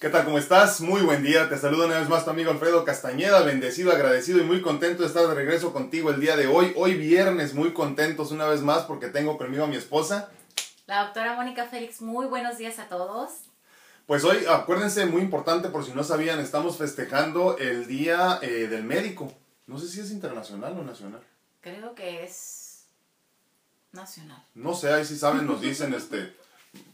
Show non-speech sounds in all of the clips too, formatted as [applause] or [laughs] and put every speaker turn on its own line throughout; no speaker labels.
¿Qué tal? ¿Cómo estás? Muy buen día. Te saludo una vez más tu amigo Alfredo Castañeda, bendecido, agradecido y muy contento de estar de regreso contigo el día de hoy. Hoy viernes, muy contentos una vez más porque tengo conmigo a mi esposa.
La doctora Mónica Félix, muy buenos días a todos.
Pues hoy, acuérdense, muy importante por si no sabían, estamos festejando el Día eh, del Médico. No sé si es internacional o nacional.
Creo que es nacional.
No sé, ahí si saben, nos dicen, [laughs] este,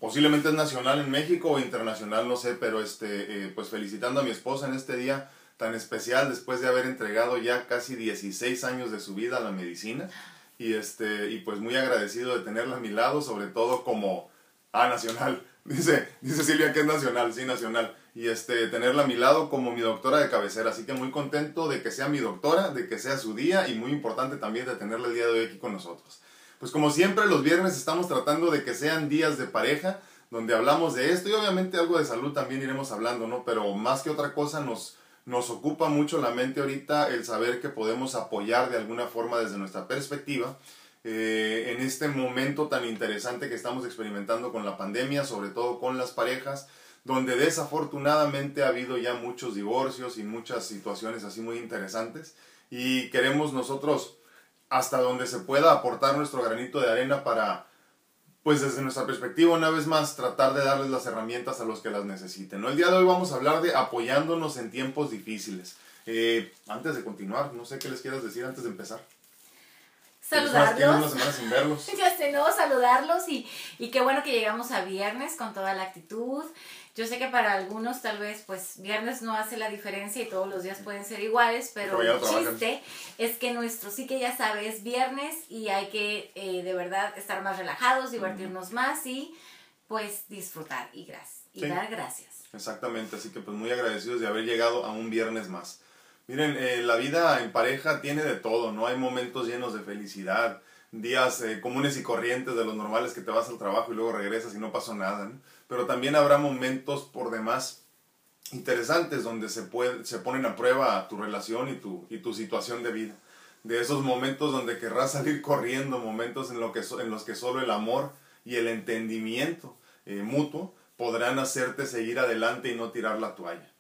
posiblemente es nacional en México o internacional, no sé, pero este, eh, pues felicitando a mi esposa en este día tan especial después de haber entregado ya casi 16 años de su vida a la medicina y este y pues muy agradecido de tenerla a mi lado, sobre todo como ah nacional. [laughs] Dice, dice Silvia que es nacional, sí, nacional. Y este tenerla a mi lado como mi doctora de cabecera, así que muy contento de que sea mi doctora, de que sea su día y muy importante también de tenerla el día de hoy aquí con nosotros. Pues como siempre, los viernes estamos tratando de que sean días de pareja, donde hablamos de esto y obviamente algo de salud también iremos hablando, ¿no? Pero más que otra cosa nos, nos ocupa mucho la mente ahorita el saber que podemos apoyar de alguna forma desde nuestra perspectiva eh, en este momento tan interesante que estamos experimentando con la pandemia, sobre todo con las parejas, donde desafortunadamente ha habido ya muchos divorcios y muchas situaciones así muy interesantes y queremos nosotros hasta donde se pueda aportar nuestro granito de arena para, pues desde nuestra perspectiva, una vez más, tratar de darles las herramientas a los que las necesiten. ¿no? El día de hoy vamos a hablar de apoyándonos en tiempos difíciles. Eh, antes de continuar, no sé qué les quieras decir antes de empezar.
Saludarlos.
Una semana sin verlos. [laughs]
ya sé, ¿no? Saludarlos y, y qué bueno que llegamos a viernes con toda la actitud. Yo sé que para algunos tal vez pues viernes no hace la diferencia y todos los días pueden ser iguales, pero el chiste es que nuestro sí que ya sabes es viernes y hay que eh, de verdad estar más relajados, divertirnos más y pues disfrutar y, gracias, y dar gracias.
Exactamente, así que pues muy agradecidos de haber llegado a un viernes más. Miren, eh, la vida en pareja tiene de todo, ¿no? Hay momentos llenos de felicidad, días eh, comunes y corrientes de los normales que te vas al trabajo y luego regresas y no pasó nada, ¿no? pero también habrá momentos por demás interesantes donde se, puede, se ponen a prueba tu relación y tu, y tu situación de vida. De esos momentos donde querrás salir corriendo, momentos en, lo que, en los que solo el amor y el entendimiento eh, mutuo podrán hacerte seguir adelante y no tirar la toalla.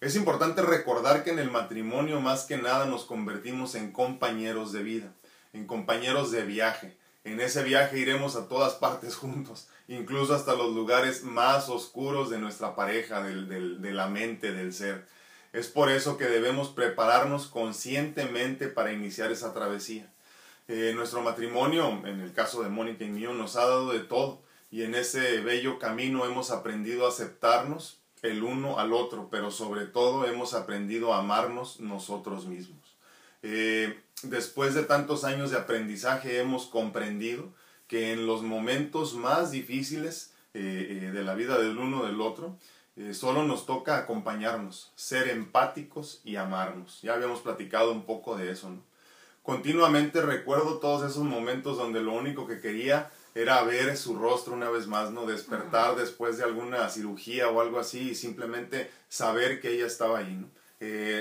Es importante recordar que en el matrimonio más que nada nos convertimos en compañeros de vida, en compañeros de viaje. En ese viaje iremos a todas partes juntos incluso hasta los lugares más oscuros de nuestra pareja, de la mente, del ser. Es por eso que debemos prepararnos conscientemente para iniciar esa travesía. Eh, nuestro matrimonio, en el caso de Mónica y mío, nos ha dado de todo y en ese bello camino hemos aprendido a aceptarnos el uno al otro, pero sobre todo hemos aprendido a amarnos nosotros mismos. Eh, después de tantos años de aprendizaje hemos comprendido que en los momentos más difíciles eh, eh, de la vida del uno del otro, solo nos toca acompañarnos, ser empáticos y amarnos. Ya habíamos platicado un poco de eso, ¿no? Continuamente recuerdo todos esos momentos donde lo único que quería era ver su rostro una vez más, ¿no? Despertar después de alguna cirugía o algo así y simplemente saber que ella estaba ahí, ¿no?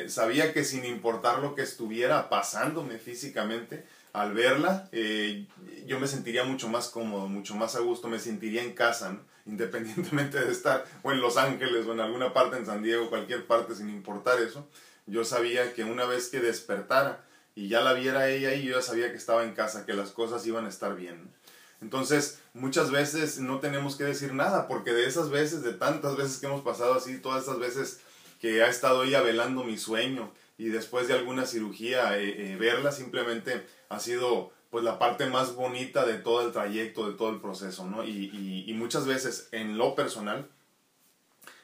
sabía que sin importar lo que estuviera pasándome físicamente, al verla, eh, yo me sentiría mucho más cómodo, mucho más a gusto, me sentiría en casa, independientemente de estar o en Los Ángeles o en alguna parte en San Diego, cualquier parte, sin importar eso. Yo sabía que una vez que despertara y ya la viera ella y yo ya sabía que estaba en casa, que las cosas iban a estar bien. Entonces, muchas veces no tenemos que decir nada, porque de esas veces, de tantas veces que hemos pasado así, todas esas veces que ha estado ella velando mi sueño y después de alguna cirugía eh, eh, verla simplemente ha sido pues la parte más bonita de todo el trayecto, de todo el proceso, ¿no? Y, y, muchas veces en lo personal,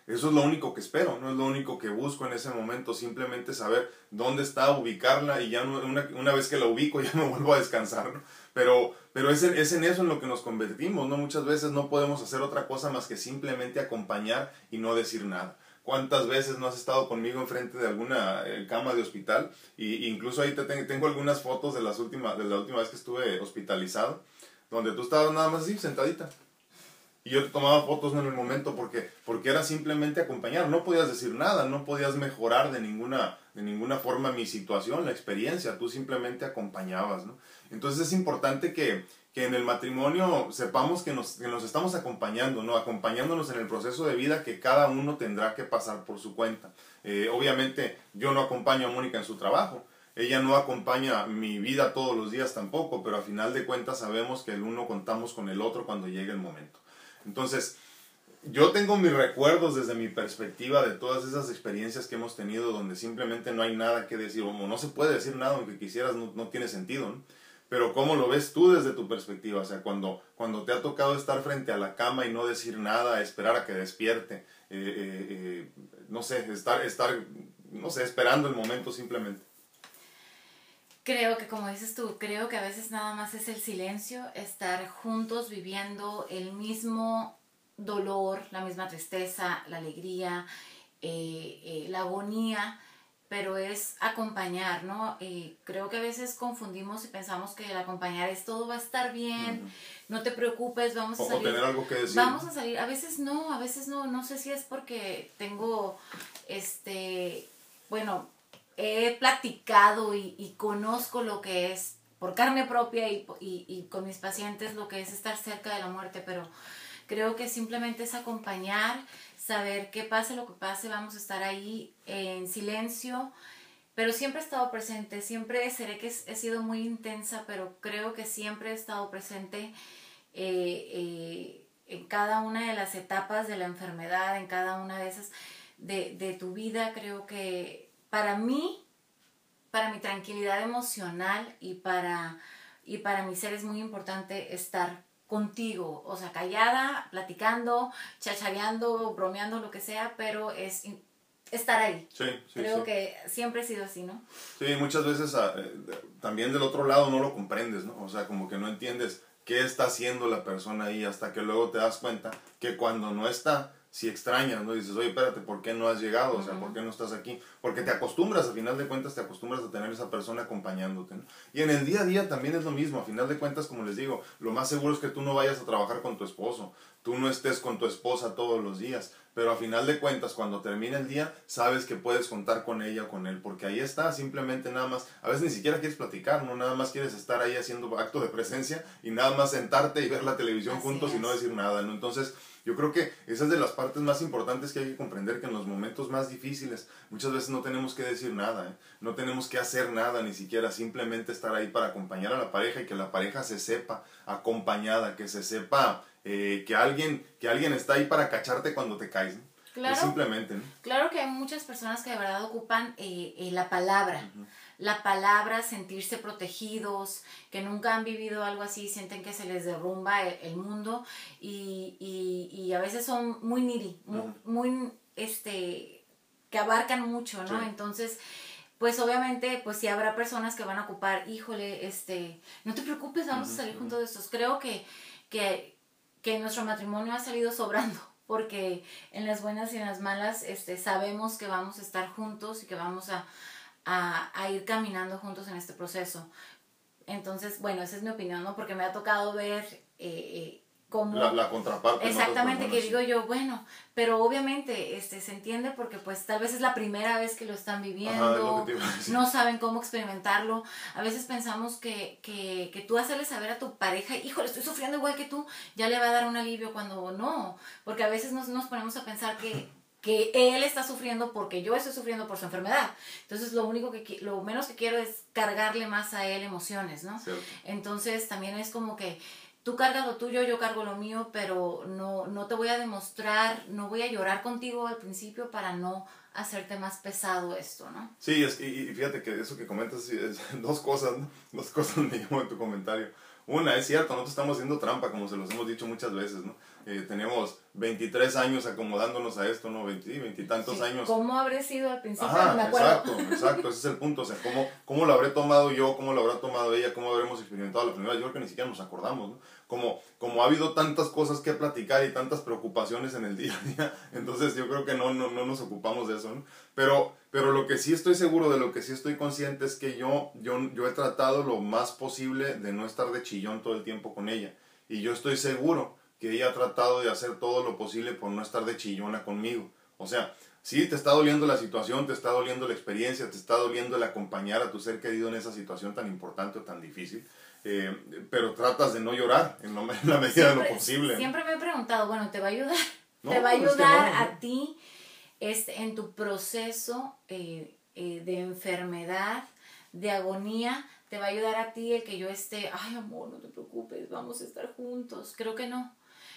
eso es lo único que espero, no es lo único que busco en ese momento, simplemente saber dónde está, ubicarla y ya una, una vez que la ubico [laughs] ya me vuelvo a descansar, ¿no? Pero, pero es, en, es en eso en lo que nos convertimos, ¿no? Muchas veces no podemos hacer otra cosa más que simplemente acompañar y no decir nada cuántas veces no has estado conmigo enfrente de alguna eh, cama de hospital y incluso ahí te tengo algunas fotos de las últimas de la última vez que estuve hospitalizado donde tú estabas nada más así sentadita Y yo te tomaba fotos en el momento porque, porque era simplemente acompañar. No podías decir nada, no podías mejorar de ninguna, de ninguna forma mi situación, la experiencia. Tú simplemente acompañabas, ¿no? Entonces es importante que, que en el matrimonio sepamos que nos, que nos estamos acompañando, ¿no? Acompañándonos en el proceso de vida que cada uno tendrá que pasar por su cuenta. Eh, obviamente yo no acompaño a Mónica en su trabajo, ella no acompaña mi vida todos los días tampoco, pero a final de cuentas sabemos que el uno contamos con el otro cuando llegue el momento. Entonces, yo tengo mis recuerdos desde mi perspectiva de todas esas experiencias que hemos tenido donde simplemente no hay nada que decir, o no se puede decir nada aunque quisieras, no, no tiene sentido. ¿no? Pero ¿cómo lo ves tú desde tu perspectiva? O sea, cuando, cuando te ha tocado estar frente a la cama y no decir nada, esperar a que despierte, eh, eh, eh, no sé, estar, estar, no sé, esperando el momento simplemente.
Creo que como dices tú, creo que a veces nada más es el silencio, estar juntos viviendo el mismo dolor, la misma tristeza, la alegría, eh, eh, la agonía, pero es acompañar, ¿no? Eh, creo que a veces confundimos y pensamos que el acompañar es todo va a estar bien, no te preocupes, vamos a salir. algo que decir. Vamos a salir, a veces no, a veces no, no sé si es porque tengo, este, bueno, he platicado y, conozco lo que es por carne propia y, y, con mis pacientes lo que es estar cerca de la muerte, pero creo que simplemente es acompañar, saber qué pase lo que pase, vamos a estar ahí en silencio, pero siempre he estado presente, siempre seré que he sido muy intensa, pero creo que siempre he estado presente eh, eh, en cada una de las etapas de la enfermedad, en cada una de esas de, de tu vida, creo que para mí, para mi tranquilidad emocional y para, y para mi ser es muy importante estar contigo, o sea, callada, platicando, chachareando, bromeando, lo que sea, pero es estar ahí. Sí, sí, Creo que siempre he sido así, ¿no?
Sí, muchas veces ah, eh, también del otro lado no lo comprendes, ¿no? O sea, como que no entiendes qué está haciendo la persona ahí hasta que luego te das cuenta que cuando no está, si extrañas, ¿no? Dices, oye, espérate, ¿por qué no has llegado? O sea, ¿por qué no estás aquí? Porque te acostumbras, a final de cuentas, te acostumbras a tener esa persona acompañándote, ¿no? Y en el día a día también es lo mismo, a final de cuentas, como les digo, lo más seguro es que tú no vayas a trabajar con tu esposo, tú no estés con tu esposa todos los días, pero a final de cuentas, cuando termine el día, sabes que puedes contar con ella o con él, porque ahí está, simplemente nada más, a veces ni siquiera quieres platicar, ¿no? Nada más quieres estar ahí haciendo acto de presencia y nada más sentarte y ver la televisión juntos y no decir nada, ¿no? Entonces, yo creo que esa es de las partes más importantes que hay que comprender, que en los momentos más difíciles muchas veces no tenemos que decir nada, ¿eh? no tenemos que hacer nada, ni siquiera simplemente estar ahí para acompañar a la pareja y que la pareja se sepa acompañada, que se sepa eh, que, alguien, que alguien está ahí para cacharte cuando te caes.
Claro, simplemente. Claro que hay muchas personas que de verdad ocupan eh, la palabra la palabra, sentirse protegidos, que nunca han vivido algo así, sienten que se les derrumba el, mundo y, y, a veces son muy needy, muy, este, que abarcan mucho, ¿no? Entonces, pues obviamente, pues sí habrá personas que van a ocupar, híjole, este, no te preocupes, vamos a salir juntos de estos. Creo que, que, que nuestro matrimonio ha salido sobrando [laughs] porque en las buenas y en las malas este, sabemos que vamos a estar juntos y que vamos a, a, ir caminando juntos en este proceso. Entonces, bueno, esa es mi opinión, ¿no? Porque me ha tocado ver eh, eh cómo...
La, contraparte.
Exactamente, que digo yo, bueno, pero obviamente este, se entiende porque pues tal vez es la primera vez que lo están viviendo, no saben cómo experimentarlo. A veces pensamos que, que, que tú hacerle saber a tu pareja, híjole, estoy sufriendo igual que tú, ya le va a dar un alivio cuando no, porque a veces nos, nos ponemos a pensar que que él está sufriendo porque yo estoy sufriendo por su enfermedad. Entonces, lo único que lo menos que quiero es cargarle más a él emociones, ¿no? Entonces, también es como que tú cargas lo tuyo, yo cargo lo mío, pero no, no te voy a demostrar, no voy a llorar contigo al principio para no hacerte más pesado esto, ¿no?
Sí, es, y, fíjate que eso que comentas es [laughs] dos cosas, ¿no? Dos cosas [laughs] me llamó en tu comentario. Una, es cierto, nosotros estamos haciendo trampa, como se los hemos dicho muchas veces, ¿no? Eh, tenemos 23 años acomodándonos a esto, ¿no? 20, 20 y tantos años.
¿Cómo habré sido al principio? Ajá, me acuerdo.
Exacto, exacto, ese es el punto. O sea, ¿cómo, ¿cómo lo habré tomado yo? ¿Cómo lo habrá tomado ella? ¿Cómo habremos experimentado la primera? Yo creo que ni siquiera nos acordamos, ¿no? Como, como ha habido tantas cosas que platicar y tantas preocupaciones en el [laughs] día a día, entonces yo creo que no, no, no nos ocupamos de eso, ¿no? Pero, pero lo que sí estoy seguro, de lo que sí estoy consciente es que yo, yo, yo he tratado lo más posible de no estar de chillón todo el tiempo con ella. Y yo estoy seguro que ella ha tratado de hacer todo lo posible por no estar de chillona conmigo. O sea, sí, te está doliendo la situación, te está doliendo la experiencia, te está doliendo el acompañar a tu ser querido en esa situación tan importante o tan difícil, eh, pero tratas de no llorar en, la medida de lo posible.
Siempre me he preguntado, bueno, ¿te va a ayudar? [laughs] ¿Te va a ayudar a ti este, en tu proceso eh, eh, de enfermedad, de agonía? ¿Te va a ayudar a ti el que yo esté, ay amor, no te preocupes, vamos a estar juntos? Creo que no.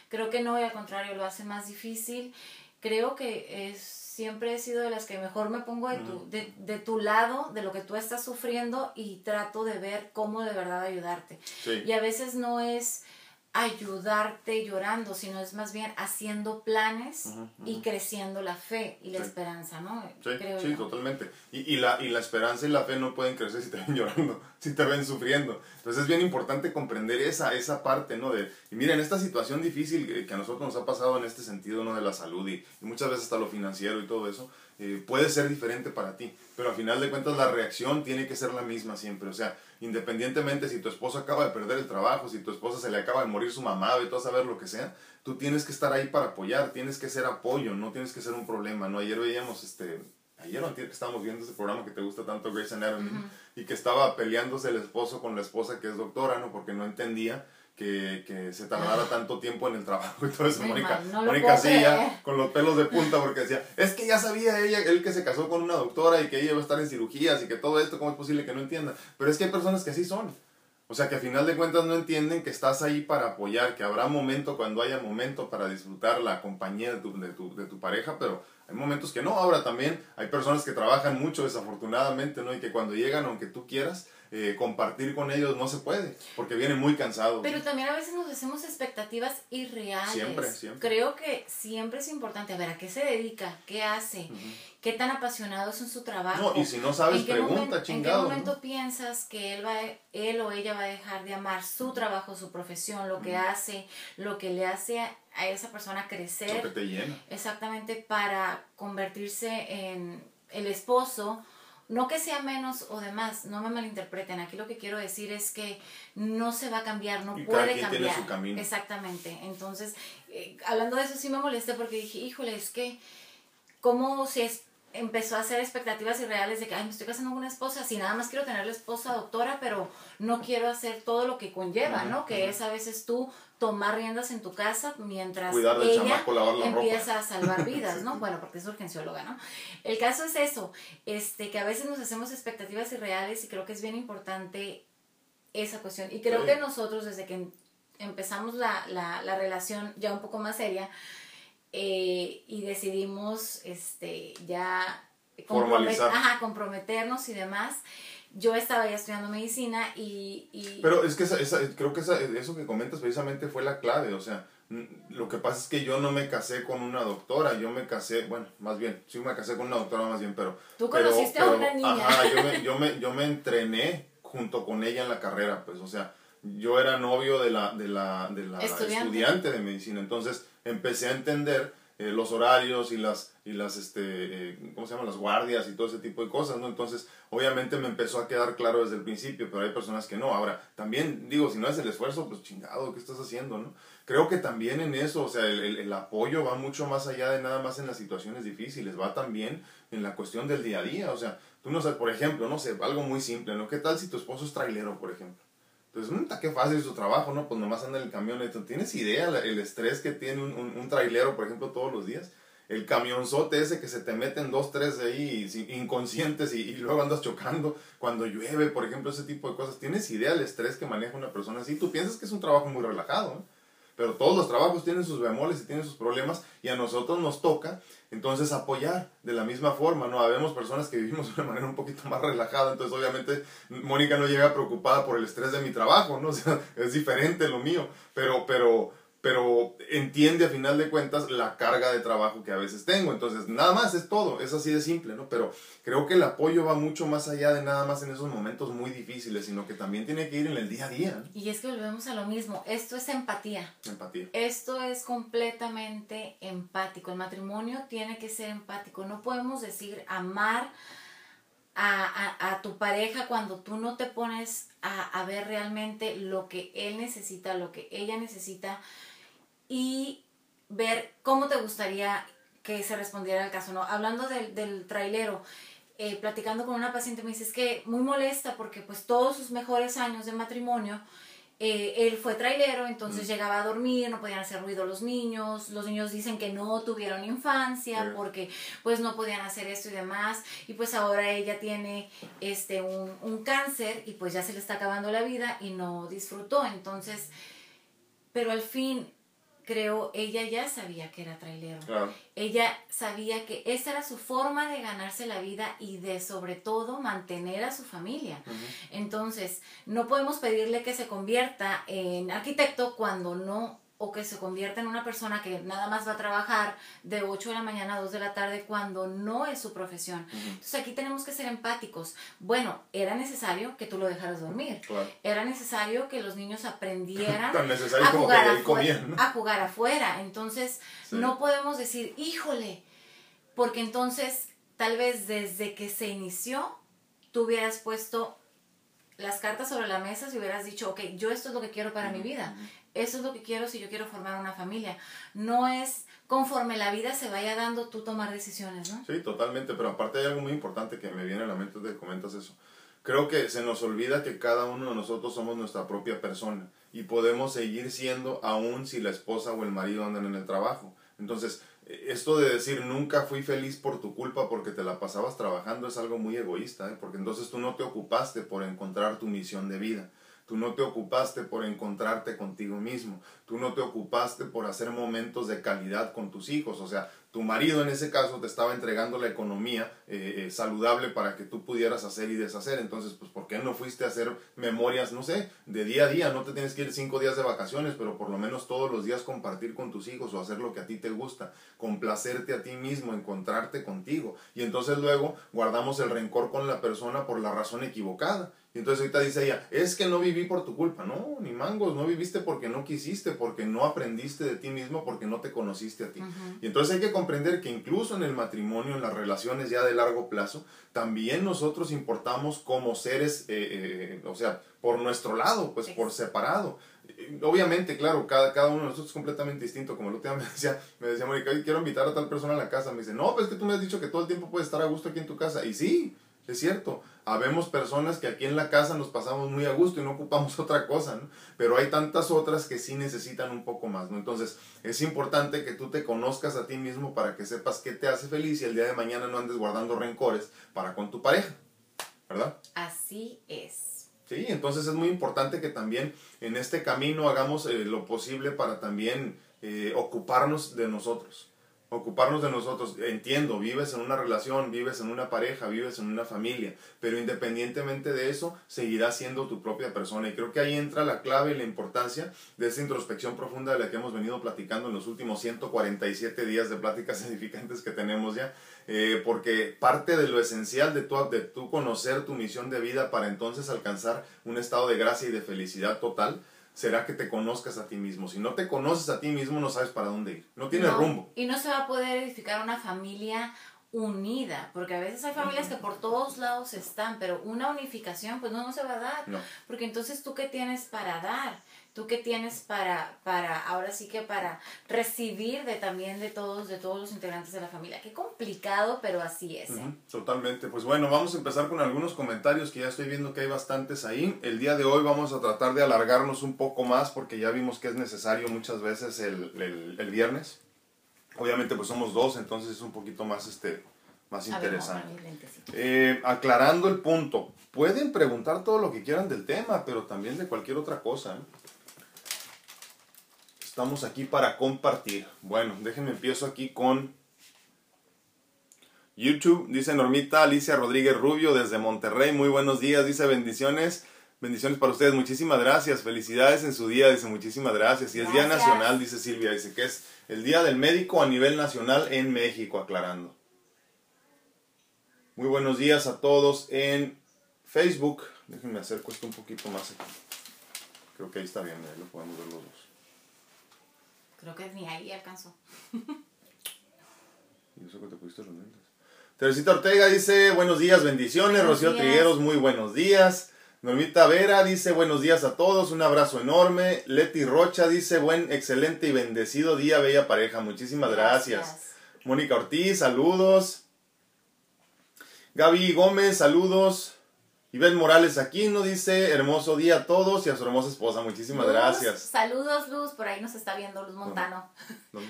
Creo que no, y al contrario, lo hace más difícil. Creo que es, siempre he sido de las que mejor me pongo de tu, de, de tu lado, de lo que tú estás sufriendo, y trato de ver cómo de verdad ayudarte. Y a veces no es ayudarte llorando, sino es más bien haciendo planes y creciendo la fe y la esperanza, ¿no?
Sí, sí totalmente. Y, y, la, y la esperanza y la fe no pueden crecer si te ven [laughs] llorando, si te ven sufriendo. Entonces es bien importante comprender esa, esa parte, ¿no? De, y mira, en esta situación difícil que a nosotros nos ha pasado en este sentido, ¿no? De la salud y, y muchas veces hasta lo financiero y todo eso, eh, puede ser diferente para ti, pero al final de cuentas la reacción tiene que ser la misma siempre. O sea, independientemente si tu esposo acaba de perder el trabajo, si tu esposa se le acaba de morir su mamá, y todo a saber lo que sea, tú tienes que estar ahí para apoyar, tienes que ser apoyo, no tienes que ser un problema. ¿no? Ayer veíamos este, ayer o que estábamos viendo ese programa que te gusta tanto, Grace Anatomy, y que estaba peleándose el esposo con la esposa que es doctora, ¿no? Porque no entendía que, que, se tardara tanto tiempo en el trabajo y todo eso. Mónica, Mónica sí, ya con los pelos de punta porque decía, es que ya sabía ella, él que se casó con una doctora y que ella iba a estar en cirugías y que todo esto, ¿cómo es posible que no entienda? Pero es que hay personas que así son. O sea, que a final de cuentas no entienden que estás ahí para apoyar, que habrá momento cuando haya momento para disfrutar la compañía de tu, de tu, de tu pareja, pero hay momentos que no. Ahora también hay personas que trabajan mucho desafortunadamente, ¿no? Y que cuando llegan, aunque tú quieras, eh, compartir con ellos no se puede, porque vienen muy cansados.
Pero también a veces nos hacemos expectativas irreales. Siempre, siempre. Creo que siempre es importante, a ver, ¿a qué se dedica? ¿Qué hace? ¿Qué tan apasionado es en su trabajo?
No, y si no sabes, pregunta, chingado.
¿En qué momento piensas que él, va, él o ella va a dejar de amar su trabajo, su profesión, lo que hace, lo que le hace a esa persona crecer? Lo
que te llena.
Exactamente, para convertirse en el esposo no que sea menos o demás, no me malinterpreten. Aquí lo que quiero decir es que no se va a cambiar, no puede cambiar. Tiene su camino. Exactamente. Entonces, eh, hablando de eso sí me molesté porque dije, híjole, es que, ¿cómo si es, empezó a hacer expectativas irreales de que, ay, me estoy casando con una esposa, si nada más quiero tener la esposa doctora, pero no quiero hacer todo lo que conlleva, ¿no? Que es a veces tú tomar riendas en tu casa mientras ella empieza a salvar [laughs] vidas, ¿no? Bueno, porque es urgencióloga, ¿no? El caso es eso, este, que a veces nos hacemos expectativas irreales y creo que es bien importante esa cuestión. Y creo que nosotros, desde que empezamos la, la, la relación ya un poco más seria eh, y decidimos este, ya ajá, comprometernos y demás, yo estaba ya estudiando medicina y...
Pero es que esa, creo que eso que comentas precisamente fue la clave, o sea, lo que pasa es que yo no me casé con una doctora, yo me casé, bueno, más bien, sí me casé con una doctora más bien, pero...
Tú conociste a una niña.
Ajá, yo me, [laughs] yo, me, yo me entrené junto con ella en la carrera, pues, o sea, yo era novio de la, de la, de la estudiante. de medicina, entonces empecé a entender eh, los horarios y las, y las este, eh, ¿cómo se llaman? Las guardias y todo ese tipo de cosas, ¿no? Entonces, obviamente me empezó a quedar claro desde el principio, pero hay personas que no. Ahora, también digo, si no es el esfuerzo, pues chingado, ¿qué estás haciendo, no? Creo que también en eso, o sea, el, el, apoyo va mucho más allá de nada más en las situaciones difíciles, va también en la cuestión del día a día, o sea, tú no sabes, por ejemplo, no sé, algo muy simple, ¿no? ¿Qué tal si tu esposo es trailero, por ejemplo? Entonces, mmm, qué fácil su trabajo, ¿no? Pues nomás anda en el camión. ¿Tienes idea el estrés que tiene un, un, un, trailero, por ejemplo, todos los días? El camionzote ese que se te meten dos, tres ahí inconscientes y, y, luego andas chocando cuando llueve, por ejemplo, ese tipo de cosas. ¿Tienes idea del estrés que maneja una persona así? Tú piensas que es un trabajo muy relajado, ¿no? Pero todos los trabajos tienen sus bemoles y tienen sus problemas y a nosotros nos toca entonces apoyar de la misma forma, ¿no? Habemos personas que vivimos de una manera un poquito más relajada, entonces obviamente Mónica no llega preocupada por el estrés de mi trabajo, ¿no? [laughs] O sea, es diferente lo mío, pero, pero, pero entiende a final de cuentas la carga de trabajo que a veces tengo. Entonces, nada más es todo, es así de simple, ¿no? Pero creo que el apoyo va mucho más allá de nada más en esos momentos muy difíciles, sino que también tiene que ir en el día a día.
Y es que volvemos a lo mismo, esto es empatía.
Empatía.
Esto es completamente empático. El matrimonio tiene que ser empático. No podemos decir amar. A, a, a, tu pareja cuando tú no te pones a, a, ver realmente lo que él necesita, lo que ella necesita, y ver cómo te gustaría que se respondiera al caso, ¿no? Hablando del, del trailero, eh, platicando con una paciente me dice, es que muy molesta porque pues todos sus mejores años de matrimonio, eh, él fue trailero, entonces llegaba a dormir, no podían hacer ruido los niños, los niños dicen que no tuvieron infancia porque pues no podían hacer esto y demás, y pues ahora ella tiene este un, un cáncer y pues ya se le está acabando la vida y no disfrutó, entonces, pero al fin creo, ella ya sabía que era trailero. Ella sabía que esa era su forma de ganarse la vida y de sobre todo mantener a su familia. Entonces, no podemos pedirle que se convierta en arquitecto cuando no o que se convierta en una persona que nada más va a trabajar de 8 de la mañana a 2 de la tarde cuando no es su profesión. Entonces aquí tenemos que ser empáticos. Bueno, era necesario que tú lo dejaras dormir. Era necesario que los niños aprendieran [laughs] a, jugar afuera, a jugar afuera. Entonces no podemos decir, híjole, porque entonces tal vez desde que se inició tú hubieras puesto las cartas sobre la mesa si hubieras dicho, ok, yo esto es lo que quiero para mi vida. Eso es lo que quiero si yo quiero formar una familia. No es conforme la vida se vaya dando tú tomar decisiones, ¿no?
Sí, totalmente, pero aparte hay algo muy importante que me viene a la mente de comentas eso. Creo que se nos olvida que cada uno de nosotros somos nuestra propia persona y podemos seguir siendo aún si la esposa o el marido andan en el trabajo. Entonces, esto de decir nunca fui feliz por tu culpa porque te la pasabas trabajando es algo muy egoísta, ¿eh? porque entonces tú no te ocupaste por encontrar tu misión de vida. Tú no te ocupaste por encontrarte contigo mismo. Tú no te ocupaste por hacer momentos de calidad con tus hijos. O sea, tu marido en ese caso te estaba entregando la economía eh, eh, saludable para que tú pudieras hacer y deshacer. Entonces, pues, ¿por qué no fuiste a hacer memorias, no sé, de día a día? No te tienes que ir cinco días de vacaciones, pero por lo menos todos los días compartir con tus hijos o hacer lo que a ti te gusta, complacerte a ti mismo, encontrarte contigo. Y entonces luego guardamos el rencor con la persona por la razón equivocada. Y entonces ahorita dice ella, es que no viví por tu culpa. No, ni mangos, no viviste porque no quisiste, porque no aprendiste de ti mismo, porque no te conociste a ti. Y entonces hay que comprender que incluso en el matrimonio, en las relaciones ya de largo plazo, también nosotros importamos como seres, eh, eh, o sea, por nuestro lado, pues por separado. Obviamente, claro, cada, cada uno de nosotros es completamente distinto. Como el otro día me [laughs] decía, me decía Mónica, quiero invitar a tal persona a la casa. Me dice, no, pues es que tú me has dicho que todo el tiempo puedes estar a gusto aquí en tu casa. Y sí, es cierto, habemos personas que aquí en la casa nos pasamos muy a gusto y no ocupamos [laughs] otra cosa, ¿no? Pero hay tantas otras que sí necesitan un poco más, ¿no? Entonces, es importante que tú te conozcas a ti mismo para que sepas qué te hace feliz y el día de mañana no andes guardando rencores para con tu pareja, ¿verdad?
Así es.
Sí, entonces es muy importante que también en este camino hagamos eh, lo posible para también eh, ocuparnos de nosotros ocuparnos de nosotros. Entiendo, vives en una relación, vives en una pareja, vives en una familia, pero independientemente de eso, seguirás siendo tu propia persona. Y creo que ahí entra la clave y la importancia de esa introspección profunda de la que hemos venido platicando en los últimos 147 días de pláticas [laughs] edificantes que tenemos ya, eh, porque parte de lo esencial de tu, de tu conocer tu misión de vida para entonces alcanzar un estado de gracia y de felicidad total, será que te conozcas a ti mismo. Si no te conoces a ti mismo, no sabes para dónde ir. No tienes rumbo.
Y no se va a poder edificar una familia unida, porque a veces hay familias que por todos lados están, pero una unificación pues no, no se va a dar, porque entonces tú qué tienes para dar, tú qué tienes para, para, ahora sí que para recibir de también de todos, de todos los integrantes de la familia. Qué complicado, pero así es. ¿eh?
Totalmente. Pues bueno, vamos a empezar con algunos comentarios que ya estoy viendo que hay bastantes ahí. El día de hoy vamos a tratar de alargarnos un poco más porque ya vimos que es necesario muchas veces el, el, viernes. Obviamente pues somos dos, entonces es un poquito más este más interesante. Eh, aclarando el punto, pueden preguntar todo lo que quieran del tema, pero también de cualquier otra cosa. ¿eh? Estamos aquí para compartir. Bueno, déjenme empiezo aquí con YouTube. Dice Normita Alicia Rodríguez Rubio desde Monterrey. Muy buenos días. Dice bendiciones. Bendiciones para ustedes. Muchísimas gracias. Felicidades en su día. Dice muchísimas gracias. Y es Día Nacional, dice Silvia. Dice que es el Día del Médico a nivel nacional en México, aclarando. Muy buenos días a todos en Facebook. Déjenme acerco esto un poquito más aquí. Creo que ahí está bien, ahí lo podemos ver los dos.
Creo que ni ahí alcanzó.
y eso que te pusiste los Teresita Ortega dice, buenos días, bendiciones. Rocío Trigueros, muy buenos días. Normita Vera dice buenos días a todos, un abrazo enorme. Leti Rocha dice buen, excelente y bendecido día, bella pareja. Muchísimas gracias. Mónica Ortiz, saludos. Gaby Gómez, saludos. Ivette Morales aquí nos dice hermoso día a todos y a su hermosa esposa. Muchísimas gracias.
Saludos, Luz. Por ahí nos está viendo Luz Montano.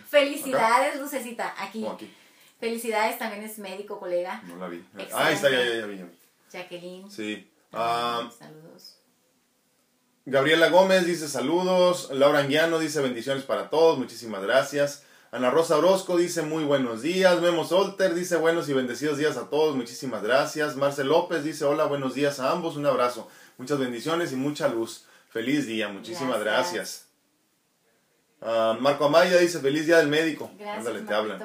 Felicidades, Lucecita. Aquí. aquí. Felicidades, también es médico, colega.
No la vi. Ah, ahí está, ya, ya, ya vi.
Jacqueline.
Sí. Ah, saludos. Gabriela Gómez dice saludos. Laura Anguiano dice bendiciones para todos. Muchísimas gracias. Ana Rosa Orozco dice muy buenos días. Memo Solter dice buenos y bendecidos días a todos. Muchísimas gracias. Marcel López dice hola, buenos días a ambos. Un abrazo. Muchas bendiciones y mucha luz. Feliz día. Muchísimas gracias. Ah, Marco Amaya dice feliz día del médico.
Gracias, Ándale, te hablan.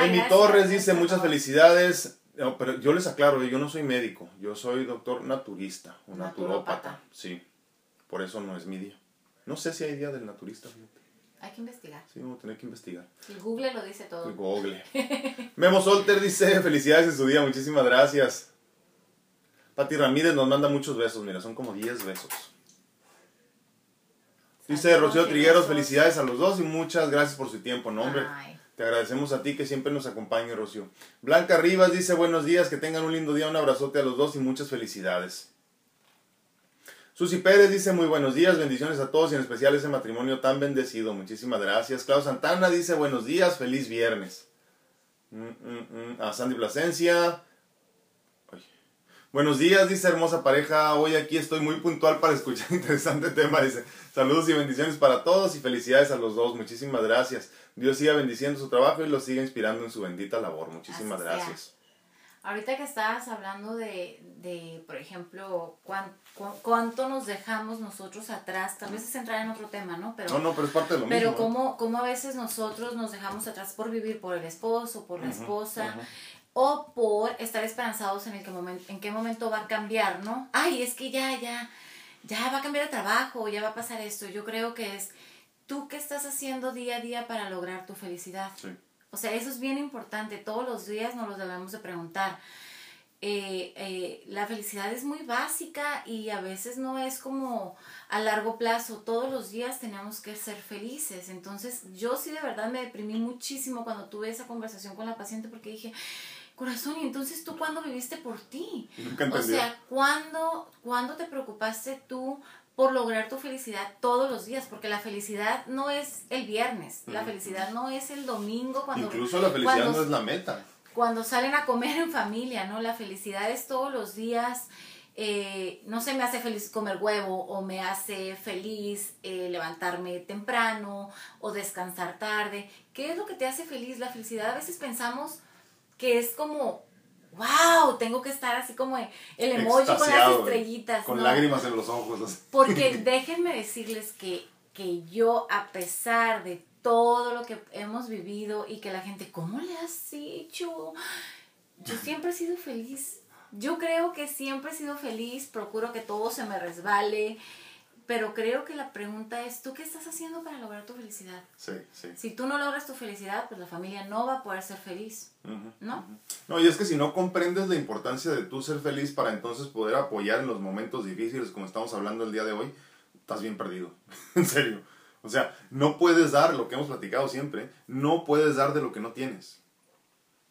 Emi Torres dice muchas felicidades pero yo les aclaro, yo no soy médico, yo soy doctor naturista, un naturópata. Sí, por eso no es mi día. No sé si hay día del naturista.
Hay que investigar.
Sí, vamos a tener que investigar.
El Google lo dice todo.
El Google. [laughs] Memo Solter dice, felicidades en su día, muchísimas gracias. Pati Ramírez nos manda muchos besos, mira, son como 10 besos. Dice Rocío Trigueros, felicidades a los dos y muchas gracias por su tiempo, nombre. Te agradecemos a ti que siempre nos acompaña, Rocío. Blanca Rivas dice buenos días, que tengan un lindo día, un abrazote a los dos y muchas felicidades. Susi Pérez dice muy buenos días, bendiciones a todos y en especial ese matrimonio tan bendecido. Muchísimas gracias. Clau Santana dice buenos días, feliz viernes. Mm, mm, mm. A Sandy Plasencia. Buenos días, dice hermosa pareja. Hoy aquí estoy muy puntual para escuchar [laughs] interesante tema. Dice saludos y bendiciones para todos y felicidades a los dos. Muchísimas gracias. Dios siga bendiciendo su trabajo y lo siga inspirando en su bendita labor. Muchísimas gracias.
Ahorita que estabas hablando de, de por ejemplo, cuánto, nos dejamos nosotros atrás, tal vez es entrar en otro tema, ¿no?
Pero, no, no, pero es parte de lo
pero
mismo.
Pero cómo, cómo a veces nosotros nos dejamos atrás por vivir por el esposo, por la esposa, o por estar esperanzados en el que momento, en qué momento va a cambiar, ¿no? Ay, es que ya, ya, ya va a cambiar el trabajo, ya va a pasar esto. Yo creo que es ¿tú qué estás haciendo día a día para lograr tu felicidad? O sea, eso es bien importante. Todos los días nos lo debemos de preguntar. Eh, eh, la felicidad es muy básica y a veces no es como a largo plazo. Todos los días tenemos que ser felices. Entonces, yo sí de verdad me deprimí muchísimo cuando tuve esa conversación con la paciente porque dije, corazón, ¿y entonces tú cuándo viviste por ti? o sea, ¿cuándo, ¿cuándo te preocupaste tú por lograr tu felicidad todos los días, porque la felicidad no es el viernes, la felicidad no es el domingo cuando...
Incluso la felicidad no es la meta.
Cuando salen a comer en familia, ¿no? La felicidad es todos los días, eh, no se me hace feliz comer huevo o me hace feliz eh, levantarme temprano o descansar tarde. ¿Qué es lo que te hace feliz? La felicidad a veces pensamos que es como wow, tengo que estar así como el emoji con las estrellitas.
Con lágrimas en los ojos.
Porque [laughs] déjenme decirles que, que yo, a pesar de todo lo que hemos vivido y que la gente, ¿cómo le has hecho? Yo siempre he sido feliz. Yo creo que siempre he sido feliz, procuro que todo se me resbale, pero creo que la pregunta es, ¿tú qué estás haciendo para lograr tu felicidad?
Sí, sí.
Si tú no logras tu felicidad, pues la familia no va a poder ser feliz, ¿no?
No, y es que si no comprendes la importancia de tú ser feliz para entonces poder apoyar en los momentos difíciles, como estamos hablando el día de hoy, estás bien perdido, [laughs] en serio. O sea, no puedes dar lo que hemos platicado siempre, no puedes dar de lo que no tienes.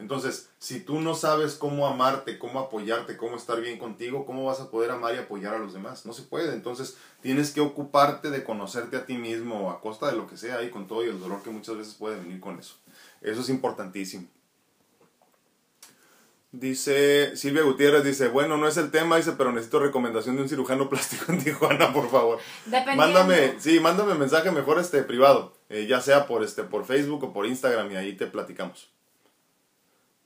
Entonces, si tú no sabes cómo amarte, cómo apoyarte, cómo estar bien contigo, ¿cómo vas a poder amar y apoyar a los demás? No se puede. Entonces, tienes que ocuparte de conocerte a ti mismo a costa de lo que sea y con todo y el dolor que muchas veces puede venir con eso. Eso es importantísimo. Dice Silvia Gutiérrez, dice, bueno, no es el tema, dice, pero necesito recomendación de un cirujano [laughs] plástico en Tijuana, por favor. Mándame, sí, mándame mensaje mejor este privado, eh, ya sea por este por Facebook o por Instagram y ahí te platicamos.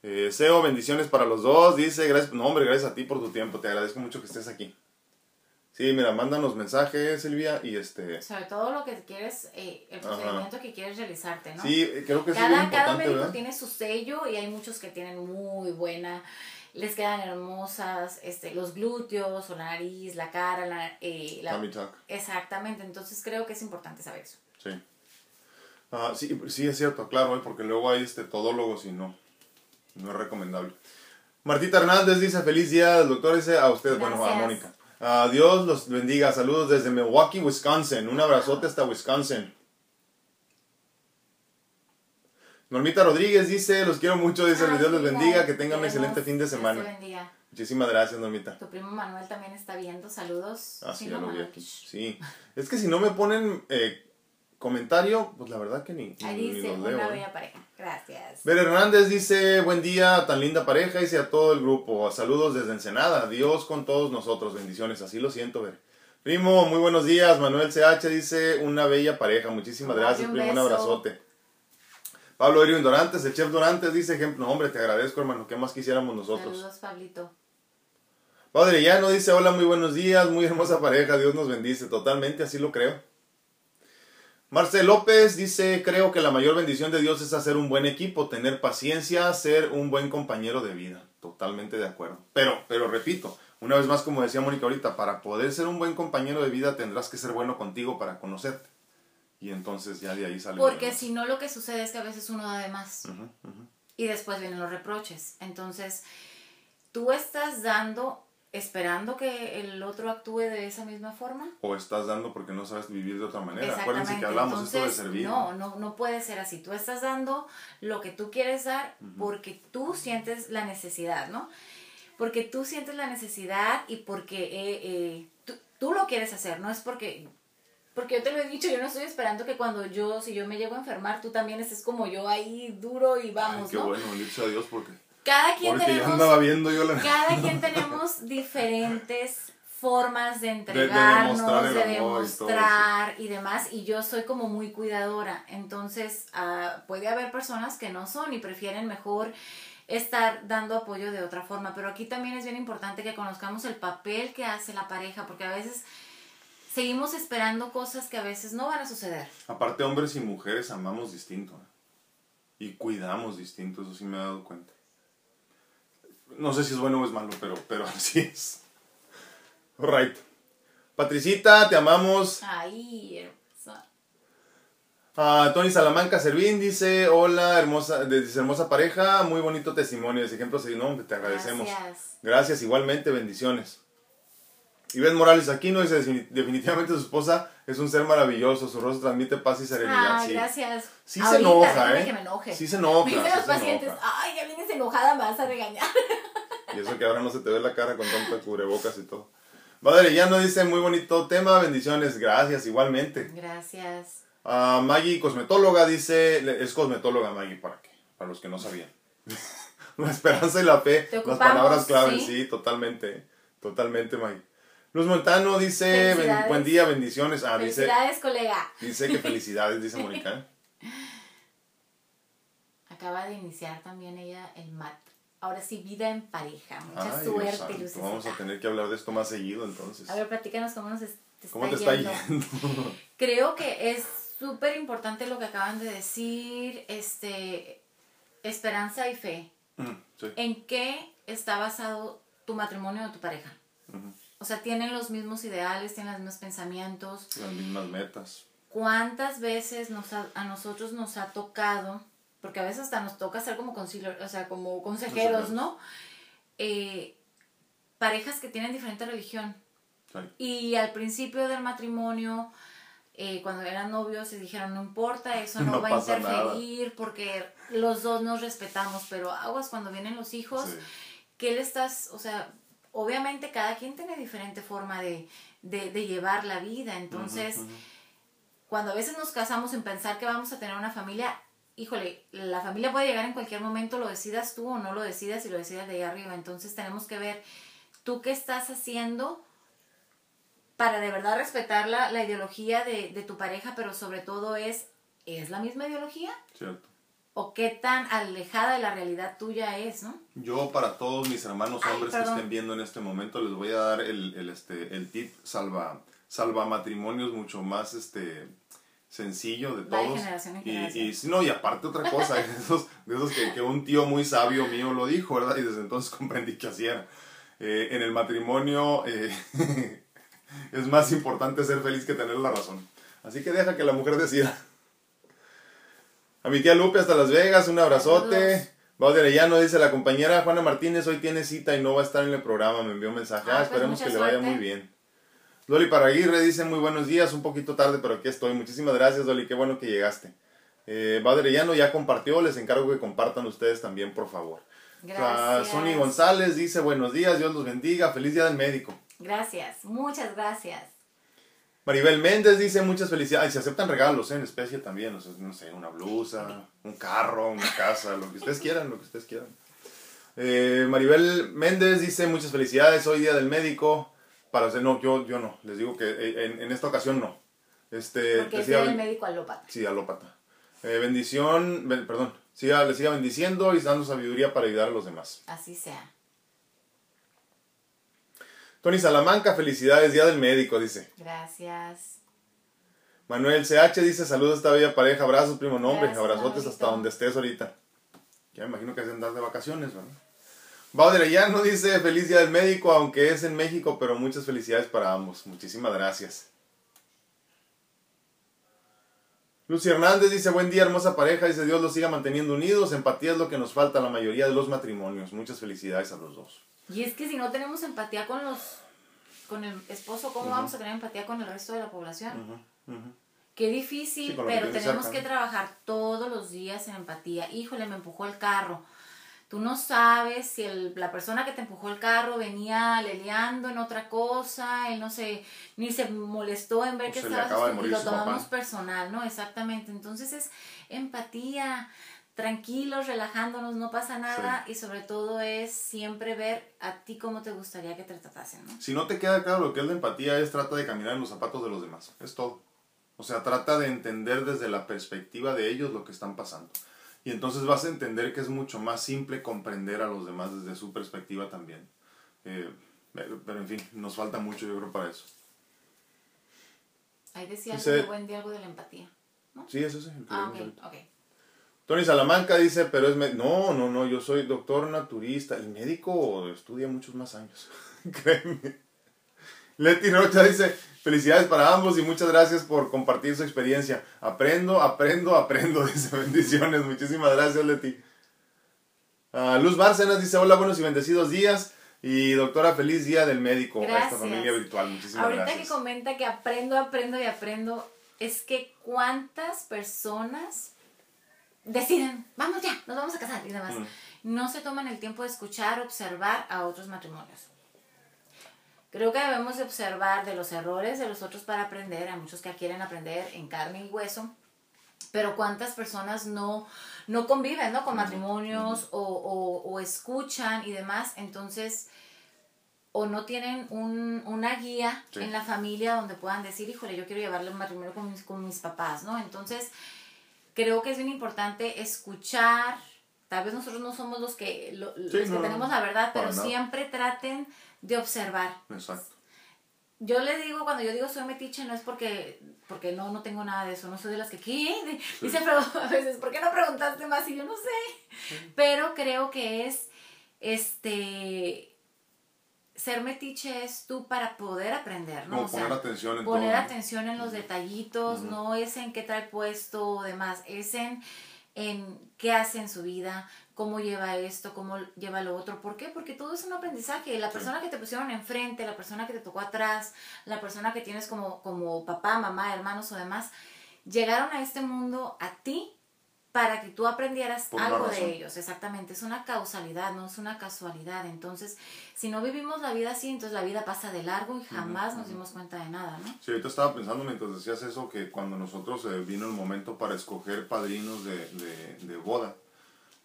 Eh, Seo, bendiciones para los dos. Dice, gracias, no hombre, gracias a ti por tu tiempo. Te agradezco mucho que estés aquí. Sí, mira, mándanos mensajes, Silvia, y este...
Sobre todo lo que quieres, eh, el procedimiento que quieres realizarte, ¿no?
Sí, creo que
cada, es Cada médico tiene su sello y hay muchos que tienen muy buena, les quedan hermosas, este, los glúteos o la nariz, la cara, la... Eh, la exactamente, entonces creo que es importante saber eso.
Sí. Ah, sí, sí, es cierto, claro, porque luego hay este, todólogos y no no es recomendable. Martita Hernández dice, feliz día, doctor dice a usted, bueno, a Mónica. Dios los bendiga, saludos desde Milwaukee, Wisconsin. Un abrazote hasta Wisconsin. Normita Rodríguez dice, los quiero mucho, dice, Dios les bendiga, que tengan un excelente fin de semana. Muchísimas gracias, Normita.
Tu primo Manuel también está viendo, saludos.
Ah, sí, ya lo vi aquí. Sí, es que si no me ponen eh, comentario, pues la verdad que ni,
Ahí dice, una ¿eh? bella pareja. Gracias.
Ver Hernández dice, buen día, tan linda pareja, dice a todo el grupo. Saludos desde Ensenada. Dios con todos nosotros. Bendiciones. Así lo siento, Ver. Primo, muy buenos días. Manuel CH dice, una bella pareja. Muchísimas gracias, primo. Un abrazote. Pablo Erwin Dorantes, el chef Dorantes dice, no, hombre, te agradezco, hermano. ¿Qué más quisiéramos nosotros?
Saludos, Pablito.
Padre Llano dice, hola, muy buenos días. Muy hermosa pareja. Dios nos bendice. Totalmente, así lo creo. Marcel López dice, creo que la mayor bendición de Dios es hacer un buen equipo, tener paciencia, ser un buen compañero de vida. Totalmente de acuerdo. Pero, pero repito, una vez más como decía Mónica ahorita, para poder ser un buen compañero de vida tendrás que ser bueno contigo para conocerte. Y entonces ya de ahí sale.
Porque si no lo que sucede es que a veces uno da de más. Y después vienen los reproches. Entonces, tú estás dando esperando que el otro actúe de esa misma forma.
O estás dando porque no sabes vivir de otra manera. Acuérdense que hablamos esto de servir.
No, no, no puede ser así. Tú estás dando lo que tú quieres dar porque tú sientes la necesidad, ¿no? Porque tú sientes la necesidad y porque eh, eh, tú, tú, lo quieres hacer, no es porque... Porque yo te lo he dicho, yo no estoy esperando que cuando yo, si yo me llego a enfermar, tú también estés como yo ahí duro y vamos, Ay,
qué bueno, dicho a Dios porque
cada quien
tenemos, viendo yo
cada [laughs] quien tenemos diferentes formas de entregarnos, de, demostrar, y, demás, y yo soy como muy cuidadora, entonces uh, puede haber personas que no son y prefieren mejor estar dando apoyo de otra forma, pero aquí también es bien importante que conozcamos el papel que hace la pareja, porque a veces seguimos esperando cosas que a veces no van a suceder.
Aparte, hombres y mujeres amamos distinto ¿eh? y cuidamos distinto, eso sí me he dado cuenta. No sé si es bueno o es malo, pero, pero [laughs] así es. Alright. Patricita, te amamos.
Ay, hermosa.
Ah, Tony Salamanca Servín dice, hola, hermosa, dice, hermosa pareja, muy bonito testimonio, ese ejemplo, no, te agradecemos. Gracias. Gracias, igualmente, bendiciones. Y Ben Morales Aquino dice, definitivamente su esposa es un ser maravilloso, su rostro transmite paz y serenidad.
Ay, gracias.
Sí se enoja, ¿eh? Que me enoje. Sí se enoja.
Dicen los pacientes, ay, ya vienes enojada, me vas a regañar. [laughs]
Y eso que ahora no se te ve la cara con tanta cubrebocas y todo. Madre, ya no dice muy bonito tema, bendiciones, gracias, igualmente.
Gracias.
Uh, Maggie, cosmetóloga, dice, es cosmetóloga Maggie, ¿para qué? Para los que no sabían. [laughs] la esperanza y la fe, las palabras claves, ¿sí? totalmente, totalmente Maggie. Luz Montano dice, buen día, bendiciones.
Ah, felicidades, colega.
Dice que felicidades, dice Mónica. [laughs]
Acaba de iniciar también ella el MAT. Ahora sí, vida en pareja. Mucha suerte, Lucecita.
Vamos a tener que hablar de esto más seguido entonces.
A ver, platícanos cómo nos te
¿Cómo te está yendo. [laughs]
Creo que es súper importante lo que acaban de decir, este, esperanza y fe. Mm, ¿En qué está basado tu matrimonio o tu pareja? O sea, tienen los mismos ideales, tienen los mismos pensamientos.
Las mismas metas.
¿Cuántas veces nos a nosotros nos ha tocado, porque a veces hasta nos toca ser como concilio, o sea, como consejeros, ¿no? Eh, parejas que tienen diferente religión. Y al principio del matrimonio, eh, cuando eran novios, se dijeron, no importa, eso no, va a interferir porque los dos nos respetamos, pero aguas cuando vienen los hijos, ¿qué le estás, o sea, obviamente cada quien tiene diferente forma de, llevar la vida, entonces cuando a veces nos casamos en pensar que vamos a tener una familia, híjole, la familia puede llegar en cualquier momento, lo decidas tú o no lo decidas y lo decidas de ahí arriba, entonces tenemos que ver tú qué estás haciendo para de verdad respetar la, la ideología de, de tu pareja, pero sobre todo es, ¿es la misma ideología?
Cierto
o qué tan alejada de la realidad tuya es, ¿no?
Yo para todos mis hermanos hombres que estén viendo en este momento les voy a dar el, el, este, el tip salva, salva matrimonios mucho más este sencillo de todos. y, y, no, y aparte otra cosa, de [laughs] esos, de esos que, que, un tío muy sabio mío lo dijo, ¿verdad? Y desde entonces [laughs] comprendí que así era. Eh, en el matrimonio eh, [laughs] es más importante ser feliz que tener la razón. Así que deja que la mujer decida. A mi tía Lupe hasta Las Vegas, un abrazote. ya no dice, la compañera Juana Martínez hoy tiene cita y no va a estar en el programa, me envió un mensaje. Ah, ah pues esperemos que le vaya muy bien. Loli Paraguirre dice, muy buenos días, un poquito tarde, pero aquí estoy. Muchísimas gracias, Loli, qué bueno que llegaste. Eh, Llano ya compartió, les encargo que compartan ustedes también, por favor. Gracias. Sony González dice, buenos días, Dios los bendiga, feliz día del médico.
Gracias, muchas gracias.
Maribel Méndez dice muchas felicidades. se aceptan regalos ¿eh? en especie también. no sé, una blusa, un carro, una casa, lo que ustedes quieran, lo que ustedes quieran. Eh, Maribel Méndez dice muchas felicidades. Hoy día del médico. Para hacer, no, yo, yo no. Les digo que eh, en, en esta ocasión no. Este,
Porque es el médico alópata.
Sí, alópata. bendición, perdón. Siga, le siga bendiciendo y dando sabiduría para ayudar a los demás.
Así sea.
Tony Salamanca, felicidades, Día del Médico, dice.
Gracias.
Manuel CH dice, saludos a esta bella pareja, abrazos, primo nombre, abrazotes hasta donde estés ahorita. Ya me imagino que hacen andar de vacaciones, ¿verdad? no dice, feliz Día del Médico, aunque es en México, pero muchas felicidades para ambos. Muchísimas gracias. Lucy Hernández dice, buen día, hermosa pareja, dice Dios los siga manteniendo unidos, empatía es lo que nos falta a la mayoría de los matrimonios. Muchas felicidades a los dos.
Y es que si no tenemos empatía con los con el esposo, ¿cómo vamos a tener empatía con el resto de la población? Qué difícil, pero tenemos que trabajar todos los días en empatía. Híjole, me empujó el carro. Tú no sabes si el, la persona que te empujó el carro venía leleando en otra cosa, él no se, ni se molestó en ver que estabas y lo tomamos personal, ¿no? Exactamente. Entonces es empatía tranquilos, relajándonos, no pasa nada y sobre todo es siempre ver a ti cómo te gustaría que te tratasen. ¿no?
Si no te queda claro lo que es la empatía, es trata de caminar en los zapatos de los demás, es todo. O sea, trata de entender desde la perspectiva de ellos lo que están pasando. Y entonces vas a entender que es mucho más simple comprender a los demás desde su perspectiva también. Eh, pero en fin, nos falta mucho yo creo para eso.
Ahí decía algo buen día algo de la empatía. ¿no?
Sí, eso sí.
Ah, ok, ok.
Tony Salamanca dice, pero es... No, no, no, yo soy doctor naturista. El médico estudia muchos más años. [laughs] Créeme. Leti Rocha dice, felicidades para ambos y muchas gracias por compartir su experiencia. Aprendo, aprendo, aprendo. [laughs] Dice, bendiciones. Muchísimas gracias, Leti. Uh, Luz Bárcenas dice, hola, buenos y bendecidos días. Y doctora, feliz día del médico
gracias.
a esta familia virtual. Muchísimas
gracias. Ahorita que comenta que aprendo, aprendo y aprendo, es que cuántas personas deciden, vamos ya, nos vamos a casar y demás. No se toman el tiempo de escuchar, observar a otros matrimonios. Creo que debemos de observar de los errores de los otros para aprender. Hay muchos que quieren aprender en carne y hueso. Pero cuántas personas no, no conviven ¿no? con matrimonios o, o, escuchan y demás. Entonces, o no tienen un, una guía en la familia donde puedan decir, híjole, yo quiero llevarle un matrimonio con mis, con mis papás, ¿no? Entonces, creo que es bien importante escuchar. Tal vez nosotros no somos los que, los que tenemos la verdad, pero siempre traten de observar.
Exacto.
Yo le digo, cuando yo digo soy metiche, no es porque, porque no, no tengo nada de eso, no soy de las que, ¿qué? Dice, pero [laughs] a veces, ¿por qué no preguntaste más? Y yo no sé. Pero creo que es, este, ser metiche es tú para poder aprender, ¿no?
poner atención en
Poner atención en los detallitos, no es en qué trae puesto o demás, es en, en qué hace en su vida, cómo lleva esto, cómo lleva lo otro. ¿Por qué? Porque todo es un aprendizaje. La persona que te pusieron enfrente, la persona que te tocó atrás, la persona que tienes como, como papá, mamá, hermanos o demás, llegaron a este mundo a ti para que tú aprendieras algo de ellos, exactamente, es una causalidad, no es una casualidad, entonces, si no vivimos la vida así, entonces la vida pasa de largo y jamás nos dimos cuenta de nada, ¿no?
Sí, ahorita estaba pensando mientras decías eso, que cuando nosotros eh, vino el momento para escoger padrinos de, de, de boda,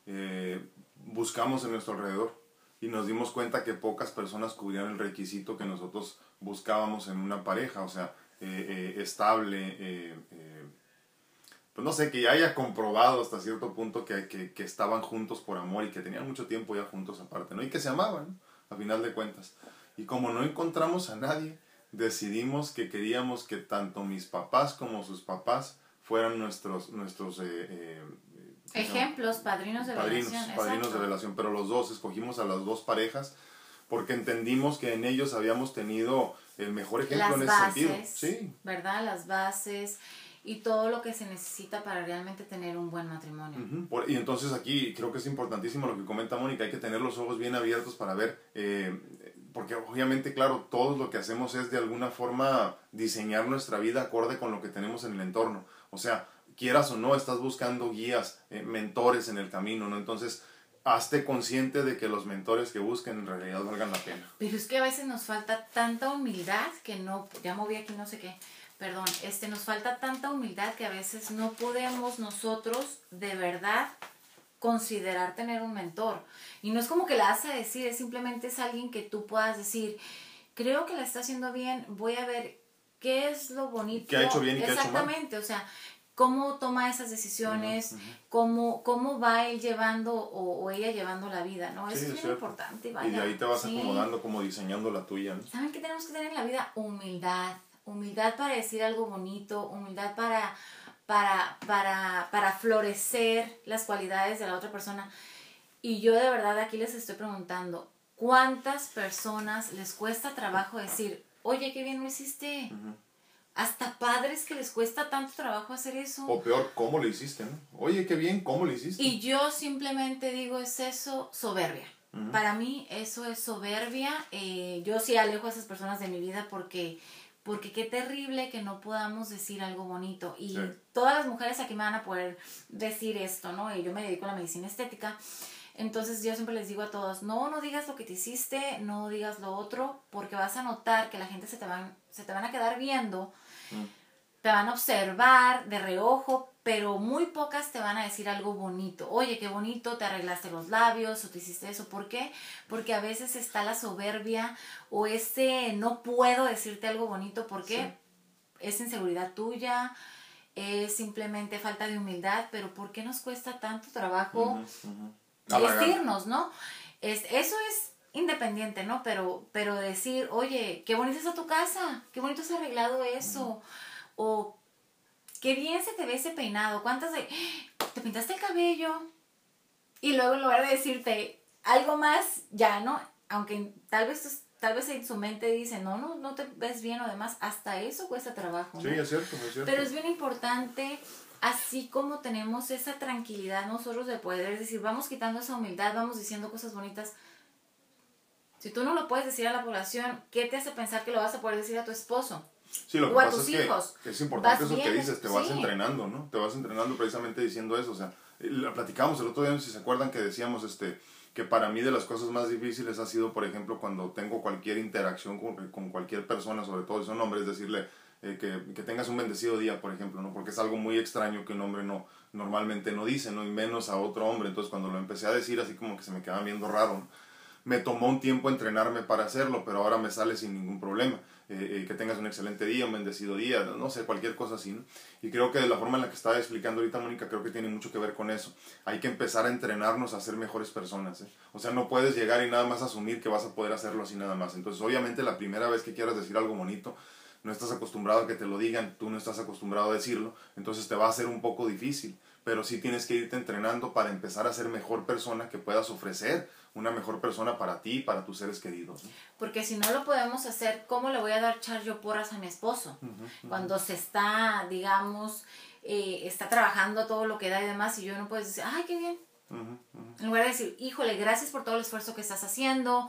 eh, buscamos en nuestro alrededor y nos dimos cuenta que pocas personas cubrían el requisito que nosotros buscábamos en una pareja, o sea, eh, estable, pues no sé, que ya haya comprobado hasta cierto punto que, que, que, estaban juntos por amor y que tenían mucho tiempo ya juntos aparte, ¿no? Y que se amaban, a final de cuentas. Y como no encontramos a nadie, decidimos que queríamos que tanto mis papás como sus papás fueran nuestros, nuestros eh, eh,
ejemplos, padrinos de relación.
Padrinos de relación, pero los dos, escogimos a las dos parejas porque entendimos que en ellos habíamos tenido el mejor ejemplo en ese sentido. Sí.
¿Verdad? Las bases y todo lo que se necesita para realmente tener un buen matrimonio.
y entonces aquí creo que es importantísimo lo que comenta Mónica, hay que tener los ojos bien abiertos para ver, eh, porque obviamente, claro, todo lo que hacemos es de alguna forma diseñar nuestra vida acorde con lo que tenemos en el entorno. O sea, quieras o no, estás buscando guías, eh, mentores en el camino, ¿no? Entonces, hazte consciente de que los mentores que busquen en realidad valgan la pena.
Pero es que a veces nos falta tanta humildad que no, ya moví aquí no sé qué, perdón, este, nos falta tanta humildad que a veces no podemos nosotros de verdad considerar tener un mentor. Y no es como que la hace decir, es simplemente es alguien que tú puedas decir, creo que la está haciendo bien, voy a ver qué es lo bonito.
¿Qué ha hecho bien y
qué
ha hecho
mal? Exactamente, o sea, cómo toma esas decisiones, Cómo, cómo va él llevando o, ella llevando la vida, ¿no? Eso es muy importante.
Y de ahí te vas acomodando como diseñando la tuya. ¿no?
¿Saben qué tenemos que tener en la vida? Humildad. Humildad para decir algo bonito, humildad para, para, para, para florecer las cualidades de la otra persona. Y yo de verdad aquí les estoy preguntando, ¿cuántas personas les cuesta trabajo decir, oye, qué bien lo hiciste? hasta padres que les cuesta tanto trabajo hacer eso.
O peor, ¿cómo lo hiciste? No? Oye, qué bien, ¿cómo lo hiciste?
Y yo simplemente digo, es eso, soberbia. Para mí eso es soberbia. Eh, yo sí alejo a esas personas de mi vida porque, porque qué terrible que no podamos decir algo bonito. Y todas las mujeres aquí me van a poder decir esto, ¿no? Y yo me dedico a la medicina estética. Entonces yo siempre les digo a todos, no, no digas lo que te hiciste, no digas lo otro, porque vas a notar que la gente se te van, se te van a quedar viendo te van a observar de reojo, pero muy pocas te van a decir algo bonito. Oye, qué bonito, te arreglaste los labios o te hiciste eso. ¿Por qué? Porque a veces está la soberbia o ese no puedo decirte algo bonito porque es inseguridad tuya, es simplemente falta de humildad, pero ¿por qué nos cuesta tanto trabajo decirnos, no? Es, eso es independiente, ¿no? Pero, pero decir, oye, qué bonita está tu casa, qué bonito se ha arreglado eso, o qué bien se te ve ese peinado, cuántas de, te pintaste el cabello, y luego en lugar de decirte algo más, ya, ¿no? Aunque tal vez tal vez en su mente dice, no, no, no te ves bien o demás, hasta eso cuesta trabajo.
Sí, es cierto, es cierto.
Pero es bien importante, así como tenemos esa tranquilidad nosotros de poder decir, vamos quitando esa humildad, vamos diciendo cosas bonitas, si tú no lo puedes decir a la población, ¿qué te hace pensar que lo vas a poder decir a tu esposo?
Sí, lo que pasa es que es importante eso que dices, te vas entrenando, ¿no? Te vas entrenando precisamente diciendo eso, o sea, platicamos el otro día, si se acuerdan que decíamos, este, que para mí de las cosas más difíciles ha sido, por ejemplo, cuando tengo cualquier interacción con, con cualquier persona, sobre todo son hombres, decirle eh, que, que, tengas un bendecido día, por ejemplo, ¿no? Porque es algo muy extraño que un hombre no normalmente no dice, ¿no? Y menos a otro hombre, entonces cuando lo empecé a decir así como que se me quedaba viendo raro, ¿no? Me tomó un tiempo entrenarme para hacerlo, pero ahora me sale sin ningún problema. Eh, eh, que tengas un excelente día, un bendecido día, no sé, cualquier cosa así. Y creo que de la forma en la que estaba explicando ahorita Mónica, creo que tiene mucho que ver con eso. Hay que empezar a entrenarnos a ser mejores personas. ¿eh? O sea, no puedes llegar y nada más asumir que vas a poder hacerlo así nada más. Entonces, obviamente, la primera vez que quieras decir algo bonito, no estás acostumbrado a que te lo digan, tú no estás acostumbrado a decirlo, entonces te va a ser un poco difícil. Pero sí tienes que irte entrenando para empezar a ser mejor persona que puedas ofrecer una mejor persona para ti y para tus seres queridos.
Porque si no lo podemos hacer, ¿cómo le voy a dar char yo porras a mi esposo? Cuando se está, digamos, eh, está trabajando todo lo que da y demás, y yo no puedo decir, ay, qué bien. En lugar de decir, híjole, gracias por todo el esfuerzo que estás haciendo.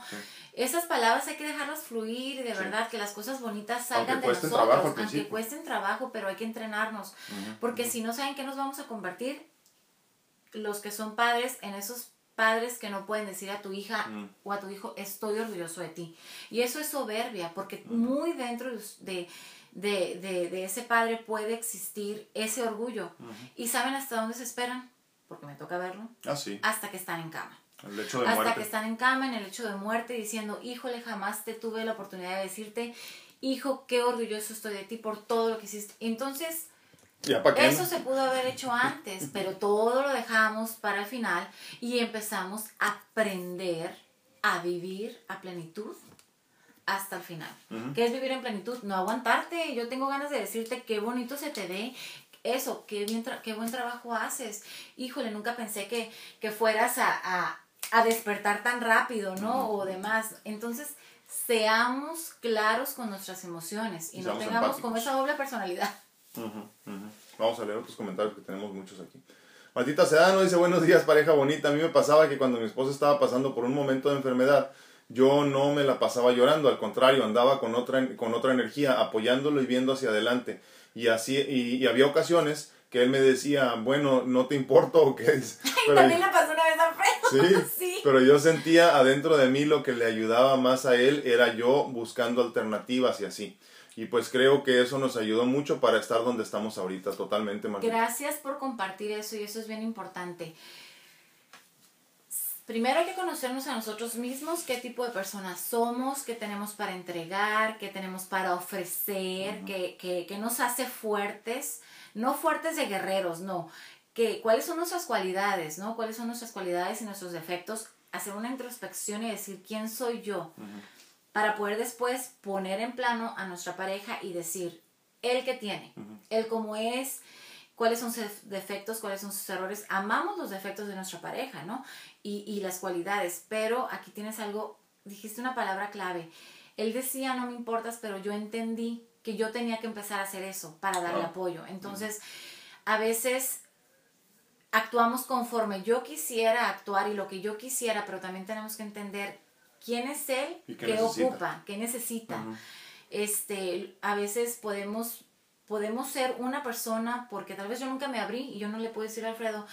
Esas palabras hay que dejarlas fluir de verdad que las cosas bonitas salgan de nosotros, aunque cuesten trabajo, pero hay que entrenarnos. porque si no saben qué nos vamos a convertir, los que son padres en esos padres que no pueden decir a tu hija mm. o a tu hijo, estoy orgulloso de ti. Y eso es soberbia, porque muy dentro de, de, ese padre puede existir ese orgullo. ¿Y saben hasta dónde se esperan? Porque me toca verlo.
Ah,
hasta que están en cama.
El hecho de
hasta que están en cama, en el hecho de muerte, diciendo, híjole, jamás te tuve la oportunidad de decirte, hijo, qué orgulloso estoy de ti por todo lo que hiciste. Entonces, eso se pudo haber hecho antes, pero todo lo dejamos para el final y empezamos a aprender a vivir a plenitud hasta el final. ¿Qué es vivir en plenitud? No aguantarte. Yo tengo ganas de decirte qué bonito se te ve. Eso, qué, bien qué buen trabajo haces. Híjole, nunca pensé que, que fueras a, a, despertar tan rápido, ¿no? O demás. Entonces, seamos claros con nuestras emociones y, no tengamos como esa doble personalidad.
Vamos a leer otros comentarios que tenemos muchos aquí. Matita Sedano dice, buenos días pareja bonita. A mí me pasaba que cuando mi esposa estaba pasando por un momento de enfermedad, yo no me la pasaba llorando, al contrario, andaba con otra, con otra energía, apoyándolo y viendo hacia adelante. Y así, y, había ocasiones que él me decía, bueno, no te importo o qué es. [laughs]
También le pasó una vez a Alfredo.
Sí, [laughs] sí, pero yo sentía adentro de mí lo que le ayudaba más a él era yo buscando alternativas y así. Y pues creo que eso nos ayudó mucho para estar donde estamos ahorita, totalmente.
Gracias por compartir eso y eso es bien importante. Primero hay que conocernos a nosotros mismos, qué tipo de personas somos, qué tenemos para entregar, qué tenemos para ofrecer, qué, qué, nos hace fuertes, no fuertes de guerreros, no, que, cuáles son nuestras cualidades, ¿no? Cuáles son nuestras cualidades y nuestros defectos, hacer una introspección y decir quién soy yo para poder después poner en plano a nuestra pareja y decir, él que tiene, él como es, cuáles son sus defectos, cuáles son sus errores. Amamos los defectos de nuestra pareja, ¿no? Y, y las cualidades, pero aquí tienes algo, dijiste una palabra clave. Él decía, no me importas, pero yo entendí que yo tenía que empezar a hacer eso para darle apoyo. Entonces, a veces actuamos conforme yo quisiera actuar y lo que yo quisiera, pero también tenemos que entender quién es él, qué, ocupa, qué necesita. Este, a veces podemos, podemos ser una persona, porque tal vez yo nunca me abrí y yo no le puedo decir a Alfredo,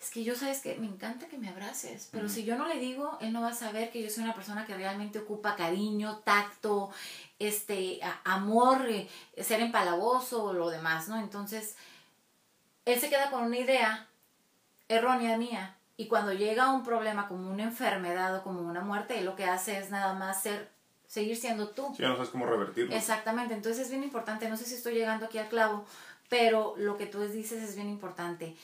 es que yo sabes que me encanta que me abraces, pero si yo no le digo, él no va a saber que yo soy una persona que realmente ocupa cariño, tacto, este, amor, eh, ser empalagoso o lo demás, ¿no? Entonces, él se queda con una idea errónea mía y cuando llega un problema como una enfermedad o como una muerte, lo que hace es nada más ser, seguir siendo tú.
Sí, ya no sabes cómo revertirlo.
Exactamente, entonces es bien importante, no sé si estoy llegando aquí al clavo, pero lo que tú dices es bien importante.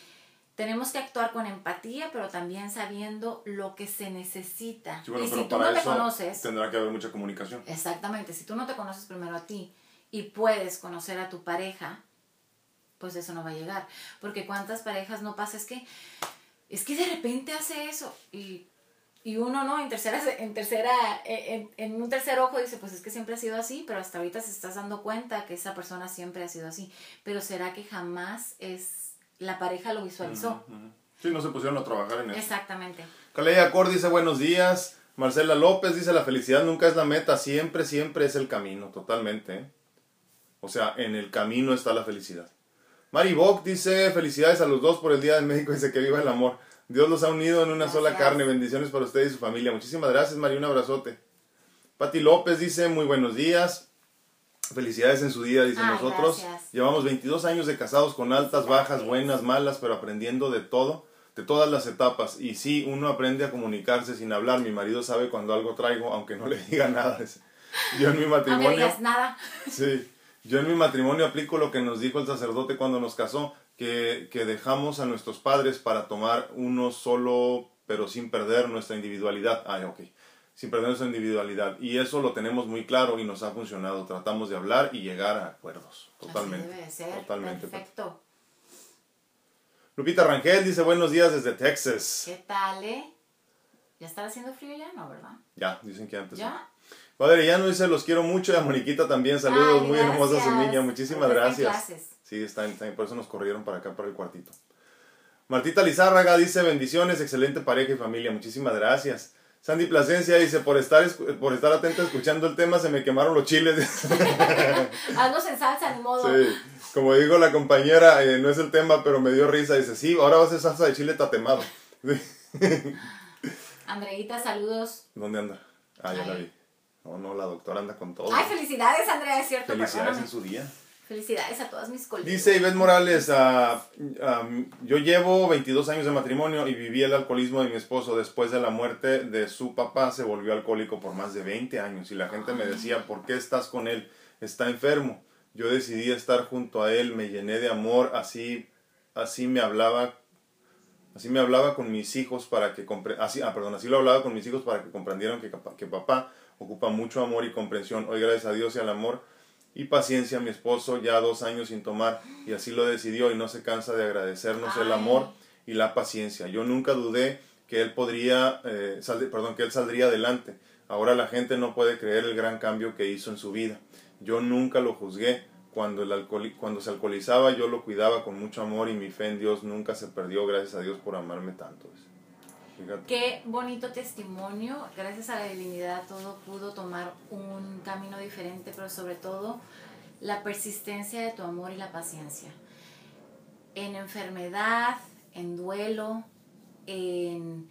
Tenemos que actuar con empatía, pero también sabiendo lo que se necesita. y si tú no te conoces...
Tendrá que haber mucha comunicación.
Exactamente, si tú no te conoces primero a ti y puedes conocer a tu pareja, pues eso no va a llegar. Porque cuántas parejas no pasa, es que es que de repente hace eso y, uno no, en tercera, en tercera, en, en, un tercer ojo dice, pues es que siempre ha sido así, pero hasta ahorita se estás dando cuenta que esa persona siempre ha sido así. Pero ¿será que jamás es, la pareja lo visualizó?
Sí, no se pusieron a trabajar en eso.
Exactamente.
Caleya Cor dice buenos días. Marcela López dice la felicidad nunca es la meta, siempre, siempre es el camino, totalmente. ¿eh? O sea, en el camino está la felicidad. Mari Bock dice, felicidades a los dos por el Día del Médico, dice que viva el amor. Dios los ha unido en una sola carne. Bendiciones para usted y su familia. Muchísimas gracias, Mari. Un abrazote. Pati López dice, muy buenos días. Felicidades en su día, dicen nosotros. Llevamos 22 años de casados con altas, bajas, buenas, malas, pero aprendiendo de todo, de todas las etapas. Y sí, uno aprende a comunicarse sin hablar. Mi marido sabe cuando algo traigo, aunque no le diga nada. Yo en mi matrimonio...
No nada. [laughs]
Sí. Yo en mi matrimonio aplico lo que nos dijo el sacerdote cuando nos casó, que, que dejamos a nuestros padres para tomar uno solo, pero sin perder nuestra individualidad. Ah, ok. Sin perder nuestra individualidad. Y eso lo tenemos muy claro y nos ha funcionado. Tratamos de hablar y llegar a acuerdos. Totalmente.
debe ser. Totalmente. Perfecto.
Lupita Rangel dice buenos días desde Texas.
¿Qué tal, eh? ¿Ya está haciendo frío ya? No, ¿verdad?
Ya, dicen que antes. ¿Ya? Padre, ya no dice los quiero mucho y a Moniquita también. Saludos, muy hermosa su niña. Muchísimas gracias. Sí, están, por eso nos corrieron para acá, para el cuartito. Martita Lizárraga dice bendiciones, excelente pareja y familia. Muchísimas gracias. Sandy Plasencia dice, por estar, por estar atenta escuchando el tema, se me quemaron los chiles. [laughs]
Hazlos en salsa, ni modo.
Sí, como digo la compañera, eh, no es el tema, pero me dio risa. Dice, sí, ahora va a ser salsa de chile tatemado. [laughs]
Andreita, saludos.
¿Dónde anda? Ah, ya la vi. No, no, la doctora anda con todo.
Ay, felicidades, Andrea, es cierto.
Felicidades en su día.
Felicidades a todas mis colegas.
Dice Ivette Morales, ah, yo llevo 22 años de matrimonio y viví el alcoholismo de mi esposo. Después de la muerte de su papá se volvió alcohólico por más de 20 años y la gente me decía, ¿por qué estás con él? Está enfermo. Yo decidí estar junto a él, me llené de amor, así, así me hablaba Así me hablaba con mis hijos para que así, ah, perdón, así lo hablaba con mis hijos para que comprendieran que, que papá ocupa mucho amor y comprensión. Hoy gracias a Dios y al amor y paciencia mi esposo ya dos años sin tomar y así lo decidió y no se cansa de agradecernos el amor y la paciencia. Yo nunca dudé que él podría, eh, perdón, que él saldría adelante. Ahora la gente no puede creer el gran cambio que hizo en su vida. Yo nunca lo juzgué, Cuando, el alcohol, cuando se alcoholizaba yo lo cuidaba con mucho amor y mi fe en Dios nunca se perdió, gracias a Dios por amarme tanto.
Qué bonito testimonio, gracias a la divinidad todo pudo tomar un camino diferente, pero sobre todo la persistencia de tu amor y la paciencia. En enfermedad, en duelo, en,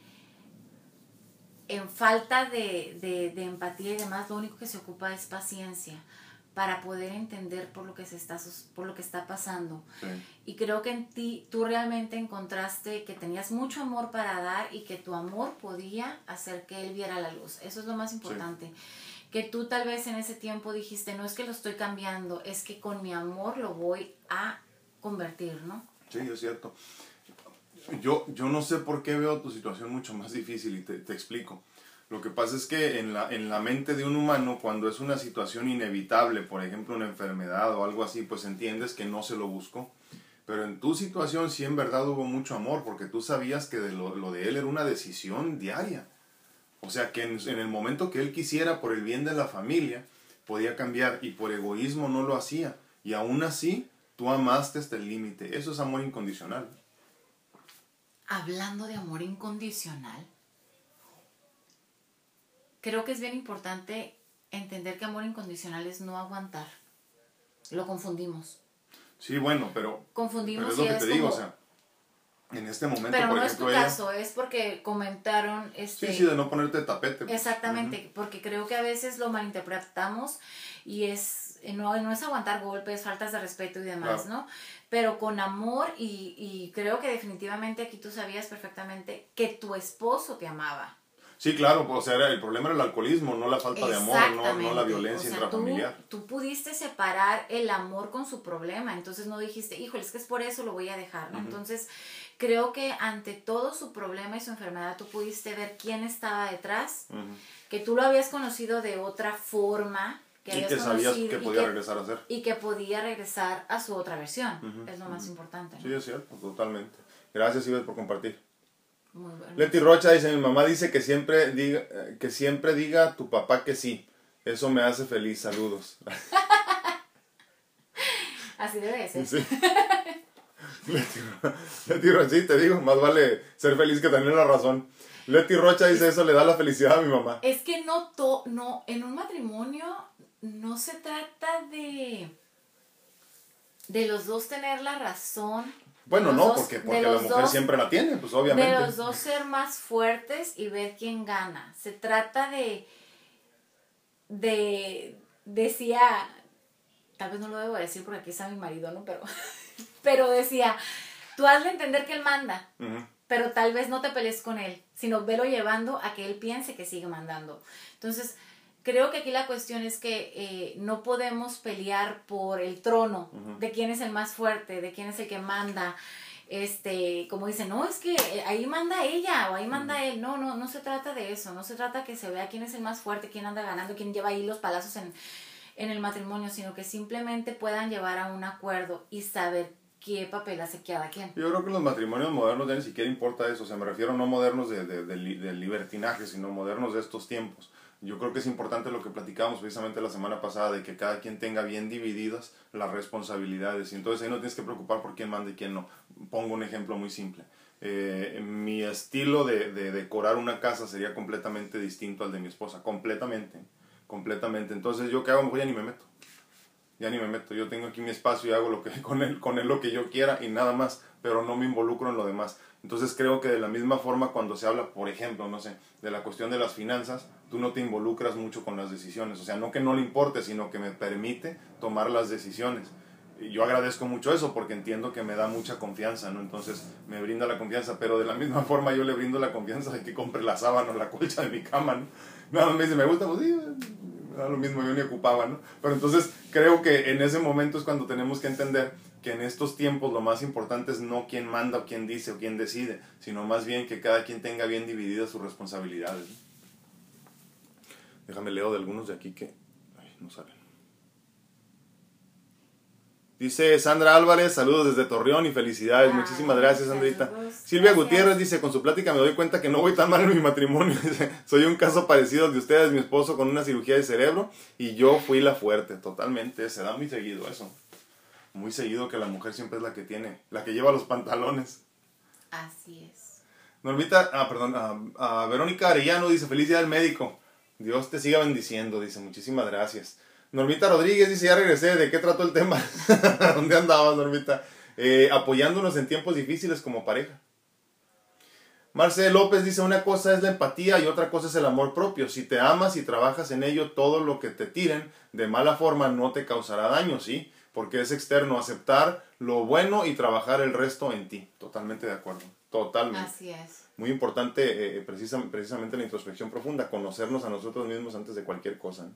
en falta de, de, empatía y demás, lo único que se ocupa es paciencia para poder entender por lo que se está por lo que está pasando. Y creo que en ti tú realmente encontraste que tenías mucho amor para dar y que tu amor podía hacer que él viera la luz. Eso es lo más importante. Que tú tal vez en ese tiempo dijiste, no es que lo estoy cambiando, es que con mi amor lo voy a convertir, ¿no?
Sí, es cierto. Yo, yo no sé por qué veo tu situación mucho más difícil y te, te explico. Lo que pasa es que en la, en la mente de un humano, cuando es una situación inevitable, por ejemplo una enfermedad o algo así, pues entiendes que no se lo buscó. Pero en tu situación sí en verdad hubo mucho amor, porque tú sabías que de lo, lo, de él era una decisión diaria. O sea, que en, en, el momento que él quisiera, por el bien de la familia, podía cambiar y por egoísmo no lo hacía. Y aún así, tú amaste hasta el límite. Eso es amor incondicional.
Hablando de amor incondicional, creo que es bien importante entender que amor incondicional es no aguantar. Lo confundimos.
Sí, bueno, pero. Confundimos pero es lo que te digo, o sea. En este momento, pero
no es tu caso, es porque comentaron. Este,
sí, sí, de no ponerte tapete.
Pues. Exactamente, porque creo que a veces lo malinterpretamos y es. No, no es aguantar golpes, faltas de respeto y demás, ¿no? Pero con amor y, y creo que definitivamente aquí tú sabías perfectamente que tu esposo te amaba.
Sí, claro, pues, o sea, el problema era el alcoholismo, no la falta de amor, no, la violencia intrafamiliar.
Tú, pudiste separar el amor con su problema, entonces no dijiste, híjole, es que es por eso lo voy a dejar, ¿no? Entonces, creo que ante todo su problema y su enfermedad, tú pudiste ver quién estaba detrás, que tú lo habías conocido de otra forma, que y que sabías que podía regresar a ser. Y que podía regresar a su otra versión, es lo más importante.
Sí, es cierto, totalmente. Gracias, Ives, por compartir. Leti Rocha dice, mi mamá dice que siempre diga, que siempre diga a tu papá que sí. Eso me hace feliz. Saludos. [laughs]
Así debe ser. Sí.
Leti, Rocha, sí, te digo, más vale ser feliz que tener la razón. Leti Rocha dice, eso le da la felicidad a mi mamá.
Es que no, to, no, en un matrimonio no se trata de, de los dos tener la razón
bueno, no, porque, porque la mujer siempre la tiene, pues obviamente.
De los dos ser más fuertes y ver quién gana. Se trata de, de, decía, tal vez no lo debo decir porque aquí está mi marido, ¿no? Pero, [laughs] pero decía, tú hazle entender que él manda, pero tal vez no te pelees con él, sino velo llevando a que él piense que sigue mandando. Entonces, creo que aquí la cuestión es que eh, no podemos pelear por el trono de quién es el más fuerte, de quién es el que manda. Este, como dicen, no, es que eh, ahí manda ella o ahí manda él. No, no, no se trata de eso. No se trata que se vea quién es el más fuerte, quién anda ganando, quién lleva ahí los palazos en, en el matrimonio, sino que simplemente puedan llevar a un acuerdo y saber qué papel hace cada quien.
Yo creo que los matrimonios modernos ya ni siquiera importa eso. O sea, me refiero no modernos de, de, de, de libertinaje, sino modernos de estos tiempos yo creo que es importante lo que platicábamos precisamente la semana pasada, de que cada quien tenga bien divididas las responsabilidades. Y entonces ahí no tienes que preocupar por quién manda y quién no. Pongo un ejemplo muy simple. Eh, mi estilo de, de, decorar una casa sería completamente distinto al de mi esposa. Completamente. Completamente. Entonces yo qué hago, ya ni me meto. Ya ni me meto. Yo tengo aquí mi espacio y hago lo que, [laughs] con, él, con él lo que yo quiera y nada más. Pero no me involucro en lo demás. Entonces creo que de la misma forma cuando se habla, por ejemplo, no sé, de la cuestión de las finanzas, tú no te involucras mucho con las decisiones. O sea, no que no le importe, sino que me permite tomar las decisiones. Y yo agradezco mucho eso porque entiendo que me da mucha confianza, ¿no? Entonces me brinda la confianza, pero de la misma [laughs] forma yo le brindo la confianza de que compre la sábana o la colcha de mi cama, ¿no? Nada me dice, me gusta, pues sí, lo mismo, yo ni ocupaba, ¿no? Pero entonces creo que en ese momento es cuando tenemos que entender que en estos tiempos lo más importante es no quién manda o quién dice o quién decide, sino más bien que cada quien tenga bien divididas sus responsabilidades. Déjame leo de algunos de aquí que no salen. Dice Sandra Álvarez, saludos desde Torreón y felicidades. Muchísimas gracias, Sandrita. Silvia Gutiérrez dice, con su plática me doy cuenta que no voy tan mal en mi matrimonio. [laughs] Soy un caso parecido al de ustedes, mi esposo con una cirugía de cerebro y yo fui la fuerte, totalmente. Se da muy seguido eso. Muy seguido que la mujer siempre es la que tiene, la que lleva los pantalones.
Así es.
Normita, ah, perdón, a Verónica Arellano dice, feliz día del médico. Dios te siga bendiciendo, dice, muchísimas gracias. Normita Rodríguez dice, ya regresé, ¿de qué trató el tema? [laughs] ¿Dónde andabas, Normita? Eh, apoyándonos en tiempos difíciles como pareja. Marcel López dice, una cosa es la empatía y otra cosa es el amor propio. Si te amas y trabajas en ello, todo lo que te tiren de mala forma no te causará daño, ¿sí? Porque es externo aceptar lo bueno y trabajar el resto en ti. Totalmente de acuerdo. Totalmente.
Así es.
Muy importante eh, precisamente la introspección profunda, conocernos a nosotros mismos antes de cualquier cosa.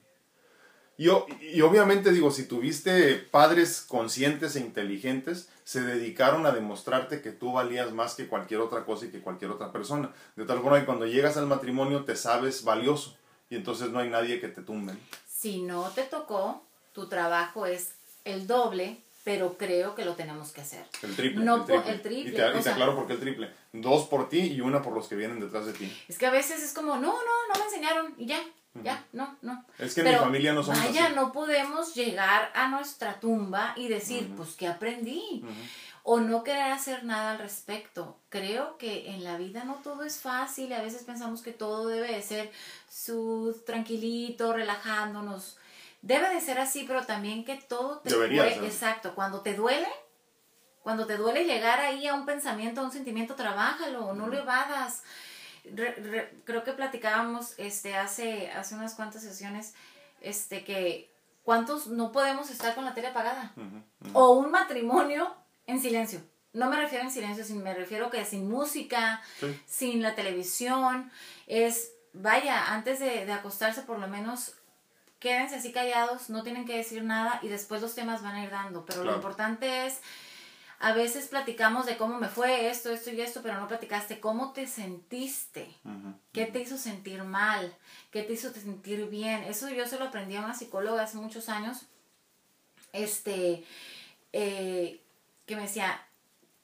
Y, y, obviamente digo, si tuviste padres conscientes e inteligentes, se dedicaron a demostrarte que tú valías más que cualquier otra cosa y que cualquier otra persona. De tal forma que cuando llegas al matrimonio te sabes valioso y entonces no hay nadie que te tumbe.
Si no te tocó, tu trabajo es el doble, pero creo que lo tenemos que hacer.
El triple.
No
el triple.
el triple.
Y te, aclaro por qué el triple. Dos por ti y una por los que vienen detrás de ti.
Es que a veces es como, no, no, no me enseñaron y ya. Ya, no, no.
Es que en mi familia no somos
vaya, no podemos llegar a nuestra tumba y decir, pues, ¿qué aprendí? O no querer hacer nada al respecto. Creo que en la vida no todo es fácil. A veces pensamos que todo debe de ser sud, tranquilito, relajándonos. Debe de ser así, pero también que todo te duele. Exacto. Cuando te duele, cuando te duele llegar ahí a un pensamiento, a un sentimiento, trabájalo, no lo evadas creo que platicábamos este, hace, hace unas cuantas sesiones este, que cuántos no podemos estar con la tele apagada. O un matrimonio en silencio. No me refiero en silencio, sino me refiero que sin música, sin la televisión. Es, vaya, antes de, de acostarse por lo menos quédense así callados, no tienen que decir nada y después los temas van a ir dando. Pero lo importante es a veces platicamos de cómo me fue esto, esto y esto, pero no platicaste cómo te sentiste, qué te hizo sentir mal, qué te hizo sentir bien. Eso yo se lo aprendí a una psicóloga hace muchos años, este, eh, que me decía,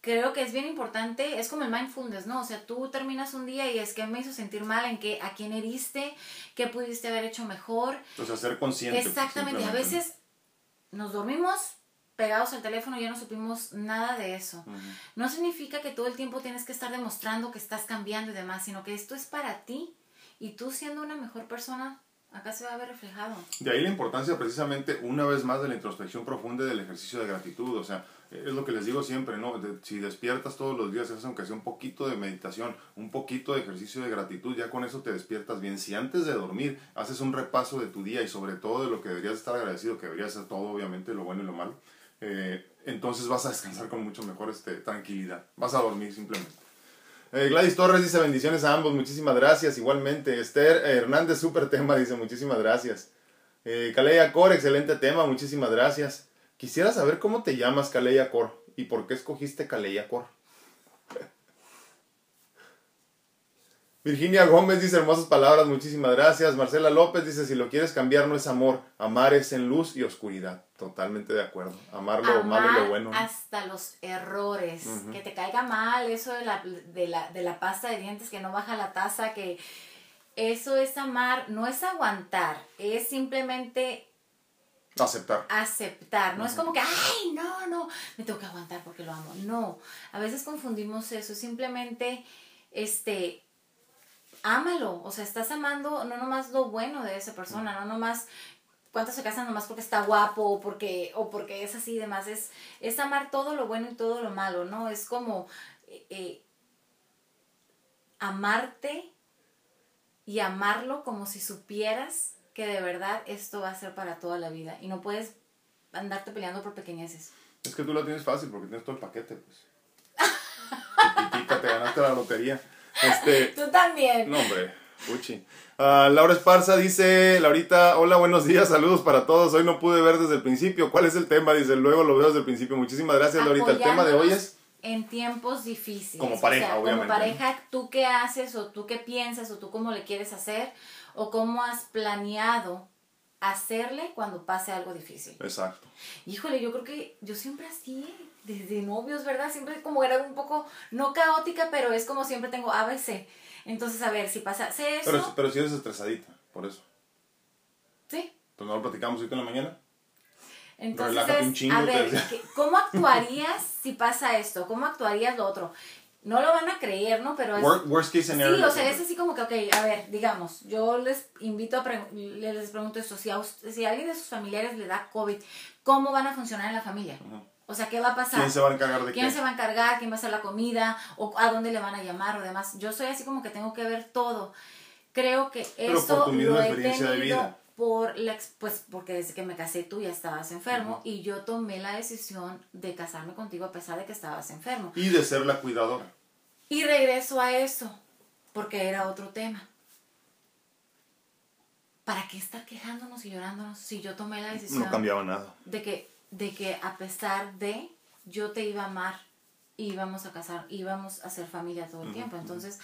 creo que es bien importante, es como el mindfulness, ¿no? O sea, tú terminas un día y es que me hizo sentir mal, en qué, a quién heriste, qué pudiste haber hecho mejor.
O sea, ser consciente.
Exactamente, a veces nos dormimos pegados al teléfono ya no supimos nada de eso. No significa que todo el tiempo tienes que estar demostrando que estás cambiando y demás, sino que esto es para ti y tú siendo una mejor persona, acá se va a ver reflejado.
De ahí la importancia precisamente una vez más de la introspección profunda y del ejercicio de gratitud, o sea, es lo que les digo siempre, ¿no? si despiertas todos los días, haces aunque sea un poquito de meditación, un poquito de ejercicio de gratitud, ya con eso te despiertas bien. Si antes de dormir haces un repaso de tu día y sobre todo de lo que deberías estar agradecido, que debería ser todo, obviamente, lo bueno y lo malo, eh, entonces vas a descansar con mucho mejor este, tranquilidad. Vas a dormir simplemente. Eh, Gladys Torres dice bendiciones a ambos, muchísimas gracias. Igualmente, Esther Hernández, súper tema, dice muchísimas gracias. Eh, Caleya Cor, excelente tema, muchísimas gracias. Quisiera saber cómo te llamas Caleya Cor y por qué escogiste Caleya Cor. [laughs] Virginia Gómez dice hermosas palabras, muchísimas gracias. Marcela López dice, si lo quieres cambiar no es amor, amar es en luz y oscuridad. Totalmente de acuerdo. Amar lo malo y lo bueno.
Hasta los errores, que te caiga mal, eso de la, de, la, de la pasta de dientes que no baja la taza, que eso es amar, no es aguantar, es simplemente
Aceptar.
Aceptar. No es como que, ay, no, no, me tengo que aguantar porque lo amo. No. A veces confundimos eso. Simplemente, este, ámalo, o sea, estás amando no nomás lo bueno de esa persona, no nomás cuántos se casan nomás porque está guapo o porque, o porque es así y demás, es, es amar todo lo bueno y todo lo malo, ¿no? Es como eh, eh, amarte y amarlo como si supieras que de verdad esto va a ser para toda la vida y no puedes andarte peleando por pequeñeces.
Es que tú lo tienes fácil porque tienes todo el paquete, pues. Chiquitita, te ganaste la lotería. Este, [laughs]
Tú también.
No, hombre, puchi. Ah, Laura Esparza dice, Laurita, hola, buenos días, saludos para todos. Hoy no pude ver desde el principio. ¿Cuál es el tema? Dice, luego lo veo desde el principio. Muchísimas gracias, Laurita. El tema de hoy es...
En tiempos difíciles.
Como pareja, obviamente.
Como pareja, ¿tú qué haces o tú qué piensas o tú cómo le quieres hacer o cómo has planeado hacerle cuando pase algo difícil?
Exacto.
Híjole, yo creo que yo siempre así, desde novios, ¿verdad? Siempre como era un poco, no caótica, pero es como siempre tengo ABC. Entonces, a ver, si pasa eso...
Pero, pero si eres estresadita, por eso.
Sí.
¿Entonces no lo platicamos ahorita en la mañana?
Entonces, a ver, ¿cómo actuarías si pasa esto? ¿Cómo actuarías lo otro? No lo van a creer, ¿no? Pero es...
Worst, case scenario.
Sí, o sea, es así como que, ok, a ver, digamos, yo les invito a, les pregunto esto, si a, si alguien de sus familiares le da COVID, ¿cómo van a funcionar en la familia? O sea, ¿qué va a pasar?
¿Quién se va a encargar de
¿Quién se va a encargar? ¿Quién va a hacer la comida? ¿O a dónde le van a llamar o demás? Yo soy así como que tengo que ver todo. Creo que esto lo he tenido por la, pues porque desde que me casé tú ya estabas enfermo y yo tomé la decisión de casarme contigo a pesar de que estabas enfermo.
Y de ser la cuidadora.
Y regreso a eso, porque era otro tema. ¿Para qué estar quejándonos y llorándonos si yo tomé la decisión?
No cambiaba nada.
De que, de que a pesar de, yo te iba a amar, íbamos a casar, íbamos a ser familia todo el tiempo. Entonces,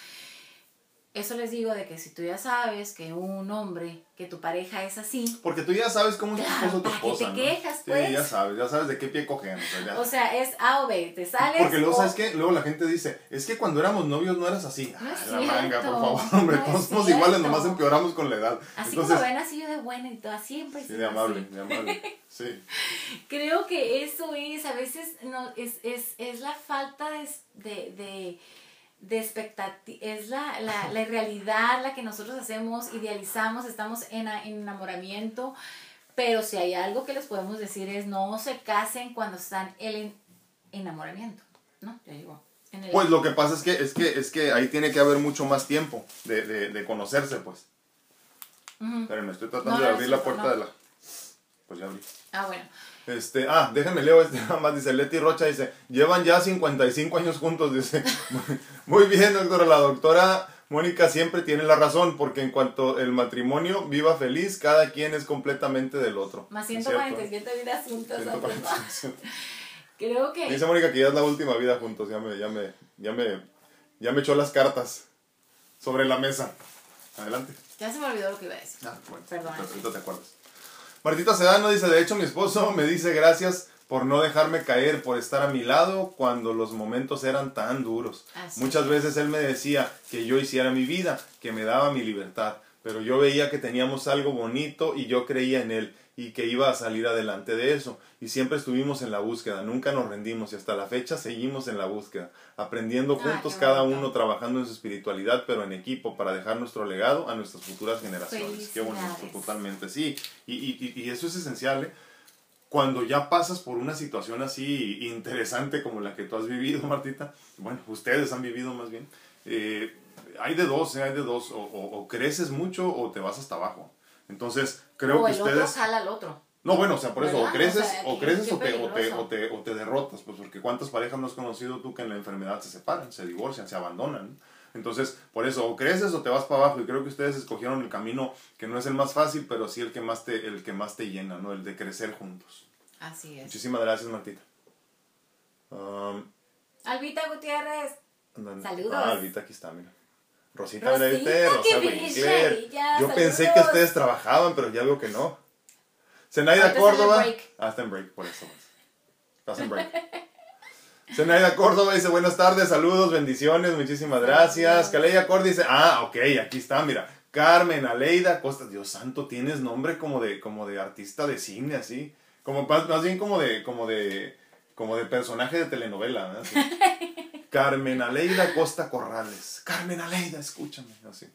eso les digo de que si tú ya sabes que un hombre, que tu pareja es así.
Porque tú ya sabes cómo es tu esposo tu esposa.
te quejas, pues.
Sí, ya sabes, ya sabes de qué pie cogen.
O sea, es A o B, te sales.
Porque luego, ¿sabes qué? Luego la gente dice, es que cuando éramos novios no eras así. No es la manga, por favor, hombre, todos somos iguales, nomás empeoramos con la edad.
Así como ven, así yo de buena y todo, siempre.
Sí, de amable, de amable. Sí. [laughs]
Creo que eso es, a veces, no, es, es, es la falta de, de de expectativa, es la, la, la, realidad la que nosotros hacemos, idealizamos, estamos en, enamoramiento, pero si hay algo que les podemos decir es no se casen cuando están en enamoramiento, ¿no? Ya digo.
Pues lo que pasa es que, es que, es que ahí tiene que haber mucho más tiempo de, de, de conocerse, pues. Pero me estoy tratando de abrir la puerta de la... Pues ya abrí.
Ah, bueno.
Este, ah, déjenme leo este [laughs] nada más, dice Leti Rocha, dice, llevan ya 55 años juntos, dice. [laughs] Muy bien, doctora, la doctora Mónica siempre tiene la razón, porque en cuanto el matrimonio viva feliz, cada quien es completamente del otro.
Más 147 vidas juntas. [laughs] Creo que...
Dice Mónica que ya es la última vida juntos, ya me, ya me, ya me, ya me echó las cartas sobre la mesa. Adelante.
Ya se me olvidó lo que iba a decir.
Ah, bueno. Perdón. Te acuerdas. Martita Sedano dice, de hecho mi esposo me dice gracias por no dejarme caer, por estar a mi lado cuando los momentos eran tan duros. Muchas veces él me decía que yo hiciera mi vida, que me daba mi libertad, pero yo veía que teníamos algo bonito y yo creía en él y que iba a salir adelante de eso. Y siempre estuvimos en la búsqueda, nunca nos rendimos y hasta la fecha seguimos en la búsqueda, aprendiendo juntos cada uno, trabajando en su espiritualidad, pero en equipo para dejar nuestro legado a nuestras futuras generaciones. Qué bonito, totalmente, sí. Y, y, y eso es esencial. ¿eh? Cuando ya pasas por una situación así interesante como la que tú has vivido, [laughs] Martita, bueno, ustedes han vivido más bien, eh, hay de dos, ¿eh? hay de dos, o, o creces mucho o te vas hasta abajo. Entonces, creo que ustedes... Otro
jala al otro.
No, bueno, o sea, por eso, o creces, o, creces o, te, o, te, o, te, o, te, derrotas, pues porque cuántas parejas no has conocido tú que en la enfermedad se separan, se divorcian, se abandonan. Entonces, por eso, o creces o te vas para abajo, y creo que ustedes escogieron el camino que no es el más fácil, pero sí el que más te, el que más te llena, ¿no? El de crecer juntos.
Así es.
Muchísimas gracias, Martita.
Um, Albita Gutiérrez. Saludos.
Ah, Albita, aquí está, mira. Rosita Benedite, Rosa Winkler. Yo pensé que ustedes trabajaban, pero ya veo que no. Zenaida Córdoba. Ah, está en break, por eso. Estás en break. [laughs] Zenaida Córdoba dice buenas tardes, saludos, bendiciones, muchísimas gracias. Caleya Córdoba dice, ah, ok, aquí está, mira. Carmen, Aleida Costa, Dios santo, tienes nombre como de, como de artista de cine, así. Como más bien como de, como de, como de personaje de telenovela, ¿no? [laughs] Carmen Aleida Costa Corrales. Carmen Aleida, escúchame. Así.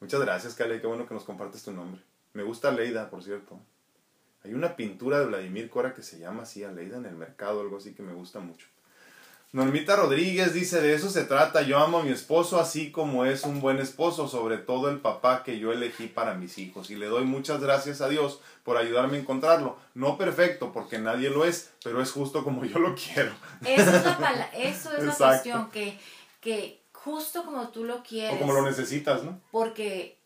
Muchas gracias, Kale. Qué bueno que nos compartes tu nombre. Me gusta Aleida, por cierto. Hay una pintura de Vladimir Cora que se llama así, Aleida en el mercado, algo así que me gusta mucho. Normita Rodríguez dice, de eso se trata, yo amo a mi esposo así como es un buen esposo, sobre todo el papá que yo elegí para mis hijos. Y le doy muchas gracias a Dios por ayudarme a encontrarlo. No perfecto, porque nadie lo es, pero es justo como yo lo quiero. [laughs]
Eso es la, eso es la cuestión, que, que justo como tú lo quieres.
O como lo necesitas, ¿no?
Porque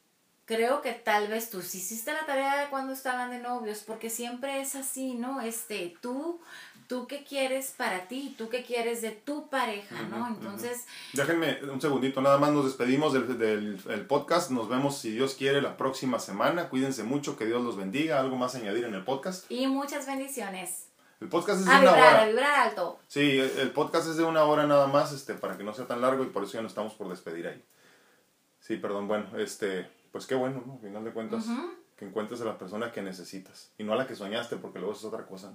creo que tal vez tú sí hiciste la tarea de cuando estaban de novios, porque siempre es así, ¿no? Este, tú tú qué quieres para ti, tú qué quieres de tu pareja, ¿no? Entonces...
Déjenme un segundito, nada más nos despedimos del, del, podcast, nos vemos si Dios quiere la próxima semana, cuídense mucho, que Dios los bendiga, algo más añadir en el podcast.
Y muchas bendiciones.
El podcast es de una
hora. A vibrar alto.
Sí, el podcast es de una hora nada más, este, para que no sea tan largo y por eso ya nos estamos por despedir ahí. Sí, perdón, bueno, este, pues qué bueno, ¿no? Al final de cuentas que encuentres a la persona que necesitas y no a la que soñaste, porque luego es otra cosa.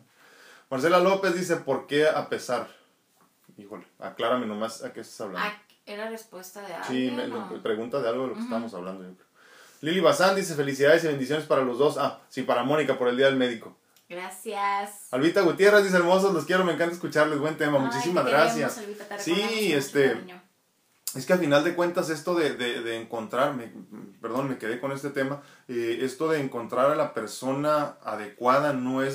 Marcela López dice, ¿por qué a pesar? Híjole, aclárame nomás a qué estás hablando. Ah,
¿Era respuesta de
algo? Sí, pregunta de algo de lo que estábamos hablando. Lili Bazán dice, felicidades y bendiciones para los dos. Ah, sí, para Mónica por el Día del Médico.
Gracias.
Albita Gutiérrez dice, hermosos, los quiero, me encanta escucharles, buen tema, muchísimas gracias. sí, este... Es que al final de cuentas esto de, de, de encontrarme, perdón, me quedé con este tema, eh, esto de encontrar a la persona adecuada no es